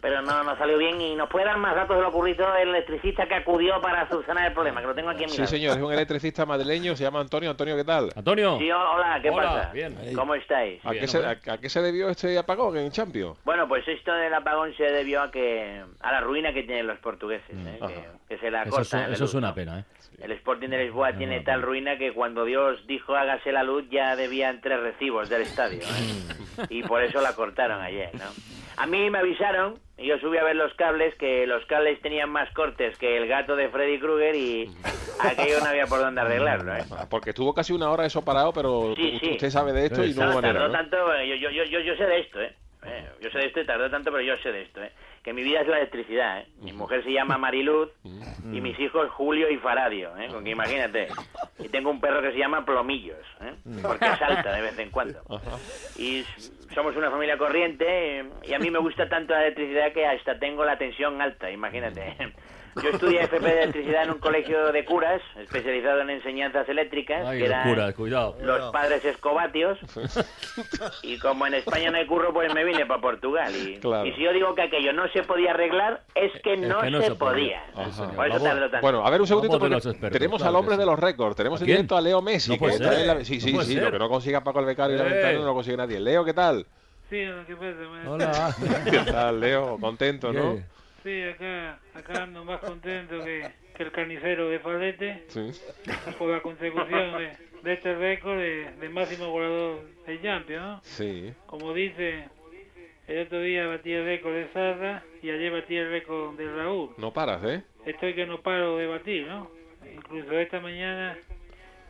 Speaker 30: pero no, no salió bien y nos puede dar más datos de lo ocurrido el electricista que acudió para solucionar el problema, que lo tengo aquí en mi
Speaker 29: Sí,
Speaker 30: lado.
Speaker 29: señor, es un electricista madrileño, se llama Antonio. Antonio, ¿qué tal?
Speaker 7: Antonio.
Speaker 30: Sí, hola, ¿qué
Speaker 29: Hola,
Speaker 30: pasa?
Speaker 29: bien.
Speaker 30: ¿Cómo estáis?
Speaker 29: ¿A qué, se, a, a qué se debió este apagón en Champions?
Speaker 30: Bueno, pues esto del apagón se debió a que a la ruina que tienen los portugueses, ¿eh?
Speaker 29: Ajá.
Speaker 30: que, que se la
Speaker 7: Eso,
Speaker 30: cortan.
Speaker 7: es,
Speaker 30: en la
Speaker 7: eso
Speaker 30: luz,
Speaker 7: es una
Speaker 30: ¿no?
Speaker 7: pena, ¿eh?
Speaker 30: El Sporting de Lisboa tiene tal ruina que cuando Dios dijo hágase la luz ya debían tres recibos del estadio. ¿eh? [laughs] Y por eso la cortaron ayer, ¿no? A mí me avisaron, y yo subí a ver los cables, que los cables tenían más cortes que el gato de Freddy Krueger y [laughs] aquello no había por dónde arreglarlo, ¿eh?
Speaker 29: Ah, Porque estuvo casi una hora eso parado, pero
Speaker 30: Sí, sí.
Speaker 29: usted sabe de esto y no hubo manera,
Speaker 30: tardó
Speaker 29: ¿no?
Speaker 30: tanto, eh, yo, yo, yo, yo, yo sé de esto, ¿eh? Eh, Yo sé de esto y tardó tanto, pero yo sé de esto, ¿eh? Que mi vida es la electricidad, ¿eh? Mi mujer se llama Mariluz y mis hijos Julio y Faradio, ¿eh? Con que imagínate. Y tengo un perro que se llama Plomillos, ¿eh? Porque salta de vez en cuando. [laughs] Y somos una familia corriente y a mí me gusta tanto la electricidad que hasta tengo la tensión alta, imagínate. Yo estudié FP de electricidad en un colegio de curas, especializado en enseñanzas eléctricas,
Speaker 7: Ay,
Speaker 30: que eran
Speaker 7: locura, cuidado.
Speaker 30: los padres escobatios. [laughs] Y como en España no hay curro, pues me vine para Portugal. Y,
Speaker 29: Claro.
Speaker 30: y si yo digo que aquello no se podía arreglar, es que no,
Speaker 29: que no
Speaker 30: se,
Speaker 29: se podía.
Speaker 30: Por eso tardó tanto.
Speaker 29: Bueno, a ver un segundito, porque
Speaker 7: expertos,
Speaker 29: tenemos
Speaker 7: claro
Speaker 29: al hombre
Speaker 7: sí.
Speaker 29: de los récords. Tenemos
Speaker 7: ¿A
Speaker 29: en directo a Leo Messi.
Speaker 7: No
Speaker 29: que
Speaker 7: puede
Speaker 29: está
Speaker 7: ser.
Speaker 29: en la- Sí, sí, sí.
Speaker 7: ser.
Speaker 29: Lo que no consiga Paco el Becario y la
Speaker 7: Eh.
Speaker 29: ventana no lo consigue nadie. Leo, ¿qué tal?
Speaker 31: Sí, ¿qué pasa?
Speaker 7: Hola. [laughs]
Speaker 29: ¿Qué tal, Leo? Contento, ¿no?
Speaker 31: Sí, acá, acá ando más contento que, que el carnicero de Falete
Speaker 29: Sí.
Speaker 31: por la consecución de, de este récord de, de máximo goleador de Champions, ¿no?
Speaker 29: Sí.
Speaker 31: Como dice, el otro día batí el récord de Sarra y ayer batí el récord de Raúl.
Speaker 29: No paras, ¿eh?
Speaker 31: Estoy que no paro de batir, ¿no? Incluso esta mañana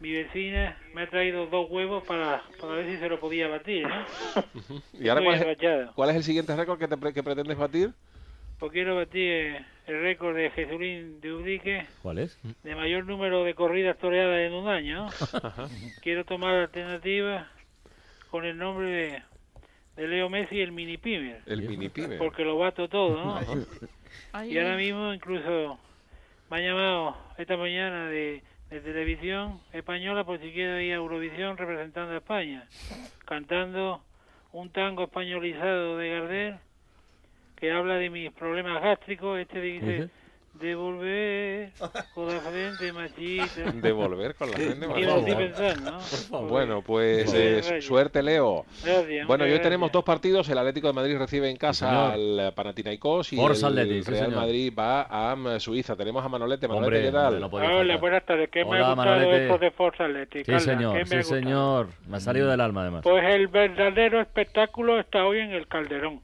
Speaker 31: mi vecina me ha traído dos huevos para, para ver si se lo podía batir, ¿no? [laughs]
Speaker 29: ¿Y ahora cuál es, cuál es el siguiente récord que, te que pretendes batir?
Speaker 31: Pues quiero batir el récord de Jesulín de Ubrique
Speaker 7: ¿Cuál es?
Speaker 31: de mayor número de corridas toreadas en un año. [laughs] Quiero tomar la alternativa con el nombre de, de Leo Messi, el mini pimer.
Speaker 29: El mini pyme.
Speaker 31: Porque lo bato todo, ¿no?
Speaker 27: Ay.
Speaker 31: Y ahora mismo incluso me ha llamado esta mañana de, de televisión española por si quiero ir a Eurovisión representando a España, cantando un tango españolizado de Gardel que habla de mis problemas gástricos, este dice, de volver con la frente machita.
Speaker 29: Devolver con la gente
Speaker 31: estoy pensando, ¿no?
Speaker 29: Bueno, pues eh, suerte, Leo.
Speaker 31: Gracias,
Speaker 29: Bueno, y hoy tenemos dos partidos. El Atlético de Madrid recibe en casa
Speaker 7: señor.
Speaker 29: al Panathinaikos y
Speaker 7: Forza
Speaker 29: el Real
Speaker 7: señor.
Speaker 29: Madrid va a mm, Suiza. Tenemos a Manolete. Manolete,
Speaker 7: Hombre,
Speaker 29: ¿qué tal?
Speaker 7: hombre, no podía
Speaker 31: Hola, buenas tardes. ¿Qué me
Speaker 7: Hola,
Speaker 31: ha gustado
Speaker 7: Manolete.
Speaker 31: esto de Forza Athletic?
Speaker 7: Sí, señor,
Speaker 31: ¿Qué me
Speaker 7: sí,
Speaker 31: ha gustado?
Speaker 7: señor. Me ha salido del alma, además.
Speaker 31: Pues el verdadero espectáculo está hoy en el Calderón.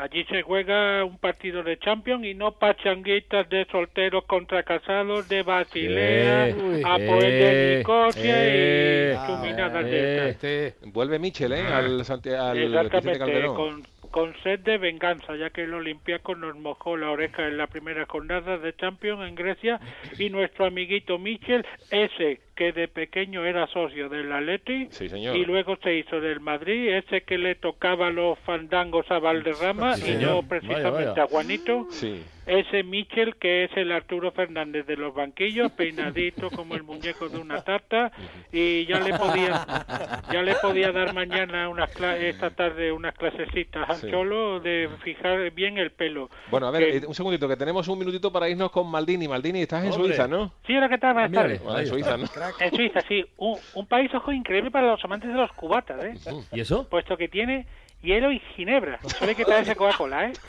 Speaker 31: Allí se juega un partido de Champions y no pachanguitas de solteros contra casados de Basilea,
Speaker 7: Eh.
Speaker 31: Apoel de
Speaker 7: Eh,
Speaker 31: Nicosia
Speaker 7: eh,
Speaker 31: y chuminadas de estas.
Speaker 29: Vuelve Michel, ¿eh? Al, Santi- al Vicente
Speaker 31: Exactamente,
Speaker 29: Calderón.
Speaker 31: con, con sed de venganza, ya que el Olympiacos nos mojó la oreja en la primera jornada de Champions en Grecia y nuestro amiguito Michel, ese que de pequeño era socio del Atleti
Speaker 29: Sí,
Speaker 31: y luego se hizo del Madrid, ese que le tocaba los fandangos a Valderrama
Speaker 29: Sí,
Speaker 31: y no precisamente
Speaker 29: Vaya, vaya.
Speaker 31: a Juanito.
Speaker 29: Sí.
Speaker 31: Ese Michel que es el Arturo Fernández de los banquillos, [laughs] peinadito como el muñeco de una tarta y ya le podía [laughs] ya le podía dar mañana unas cla- esta tarde unas clasecitas al
Speaker 29: Sí.
Speaker 31: cholo de fijar bien el pelo.
Speaker 29: Bueno, a ver,
Speaker 31: Que-
Speaker 29: eh, un segundito, que tenemos un minutito para irnos con Maldini. Maldini, estás en
Speaker 31: Hombre.
Speaker 29: Suiza, ¿no?
Speaker 31: Sí, hola, ¿qué tal? Buenas
Speaker 29: Mírale,
Speaker 31: tardes.
Speaker 29: Bueno, en Suiza, ¿no?
Speaker 31: En Suiza, sí. Un, un país, ojo, increíble para los amantes de los cubatas, ¿eh?
Speaker 7: ¿Y eso?
Speaker 31: Puesto que tiene hielo y ginebra. Hay que traerse Coca-Cola, ¿eh? [laughs]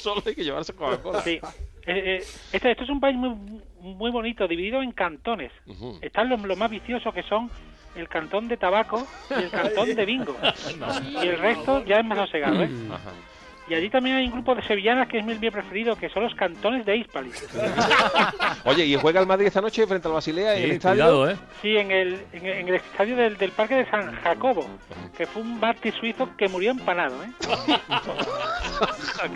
Speaker 29: Solo hay que llevarse Coca-Cola.
Speaker 31: Sí. Eh, eh, este, esto es un país muy, muy bonito, dividido en cantones. Están los, los más viciosos que son el cantón de tabaco y el cantón de bingo. [laughs] Y el resto ya es más sosegado, ¿eh?
Speaker 29: Ajá.
Speaker 31: Y allí también hay un grupo de sevillanas que es mi mío preferido, que son los cantones de Hispali. [laughs]
Speaker 29: Oye, ¿y juega el Madrid esta noche frente al Basilea en el
Speaker 7: Sí,
Speaker 29: estadio?
Speaker 7: cuidado, ¿eh?
Speaker 31: Sí, en el, en, el- en el estadio del, del Parque de San Jacobo, que fue un mártir suizo que murió empanado, ¿eh? [laughs]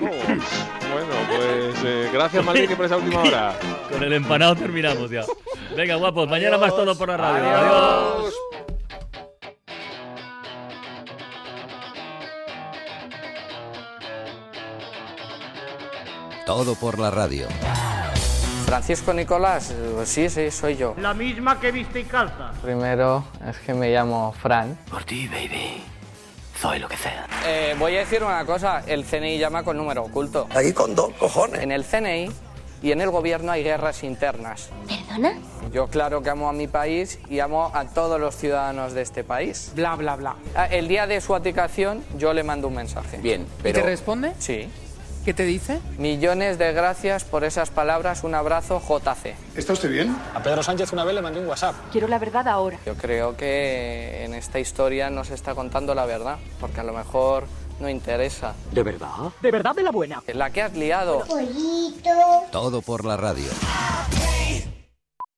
Speaker 29: Bueno, pues eh, gracias Maldini por esa última hora.
Speaker 7: Con el empanado terminamos ya. Venga, guapos, mañana más todo por la radio. Adiós.
Speaker 32: Todo por la radio.
Speaker 33: Francisco Nicolás, sí, sí, soy yo.
Speaker 14: La misma que viste y calza.
Speaker 33: Primero es que me llamo Fran.
Speaker 14: Por ti, baby. Soy lo que sea.
Speaker 33: Eh, voy a decir una cosa, el CNI llama con número oculto.
Speaker 14: Ahí con dos cojones.
Speaker 33: En el CNI y en el gobierno hay guerras internas.
Speaker 34: ¿Perdona?
Speaker 33: Yo claro que amo a mi país y amo a todos los ciudadanos de este país.
Speaker 34: Bla, bla, bla.
Speaker 33: Ah, El día de su aplicación yo le mando un mensaje.
Speaker 34: Bien, pero... ¿Y te responde?
Speaker 33: Sí.
Speaker 34: ¿Qué te dice?
Speaker 33: Millones de gracias por esas palabras. Un abrazo, JC.
Speaker 35: ¿Está usted bien? A Pedro Sánchez una vez le mandé un WhatsApp.
Speaker 34: Quiero la verdad ahora.
Speaker 33: Yo creo que en esta historia no se está contando la verdad, porque a lo mejor no interesa.
Speaker 34: ¿De verdad? ¿De verdad de la buena?
Speaker 33: La que has liado.
Speaker 32: Todo por la radio.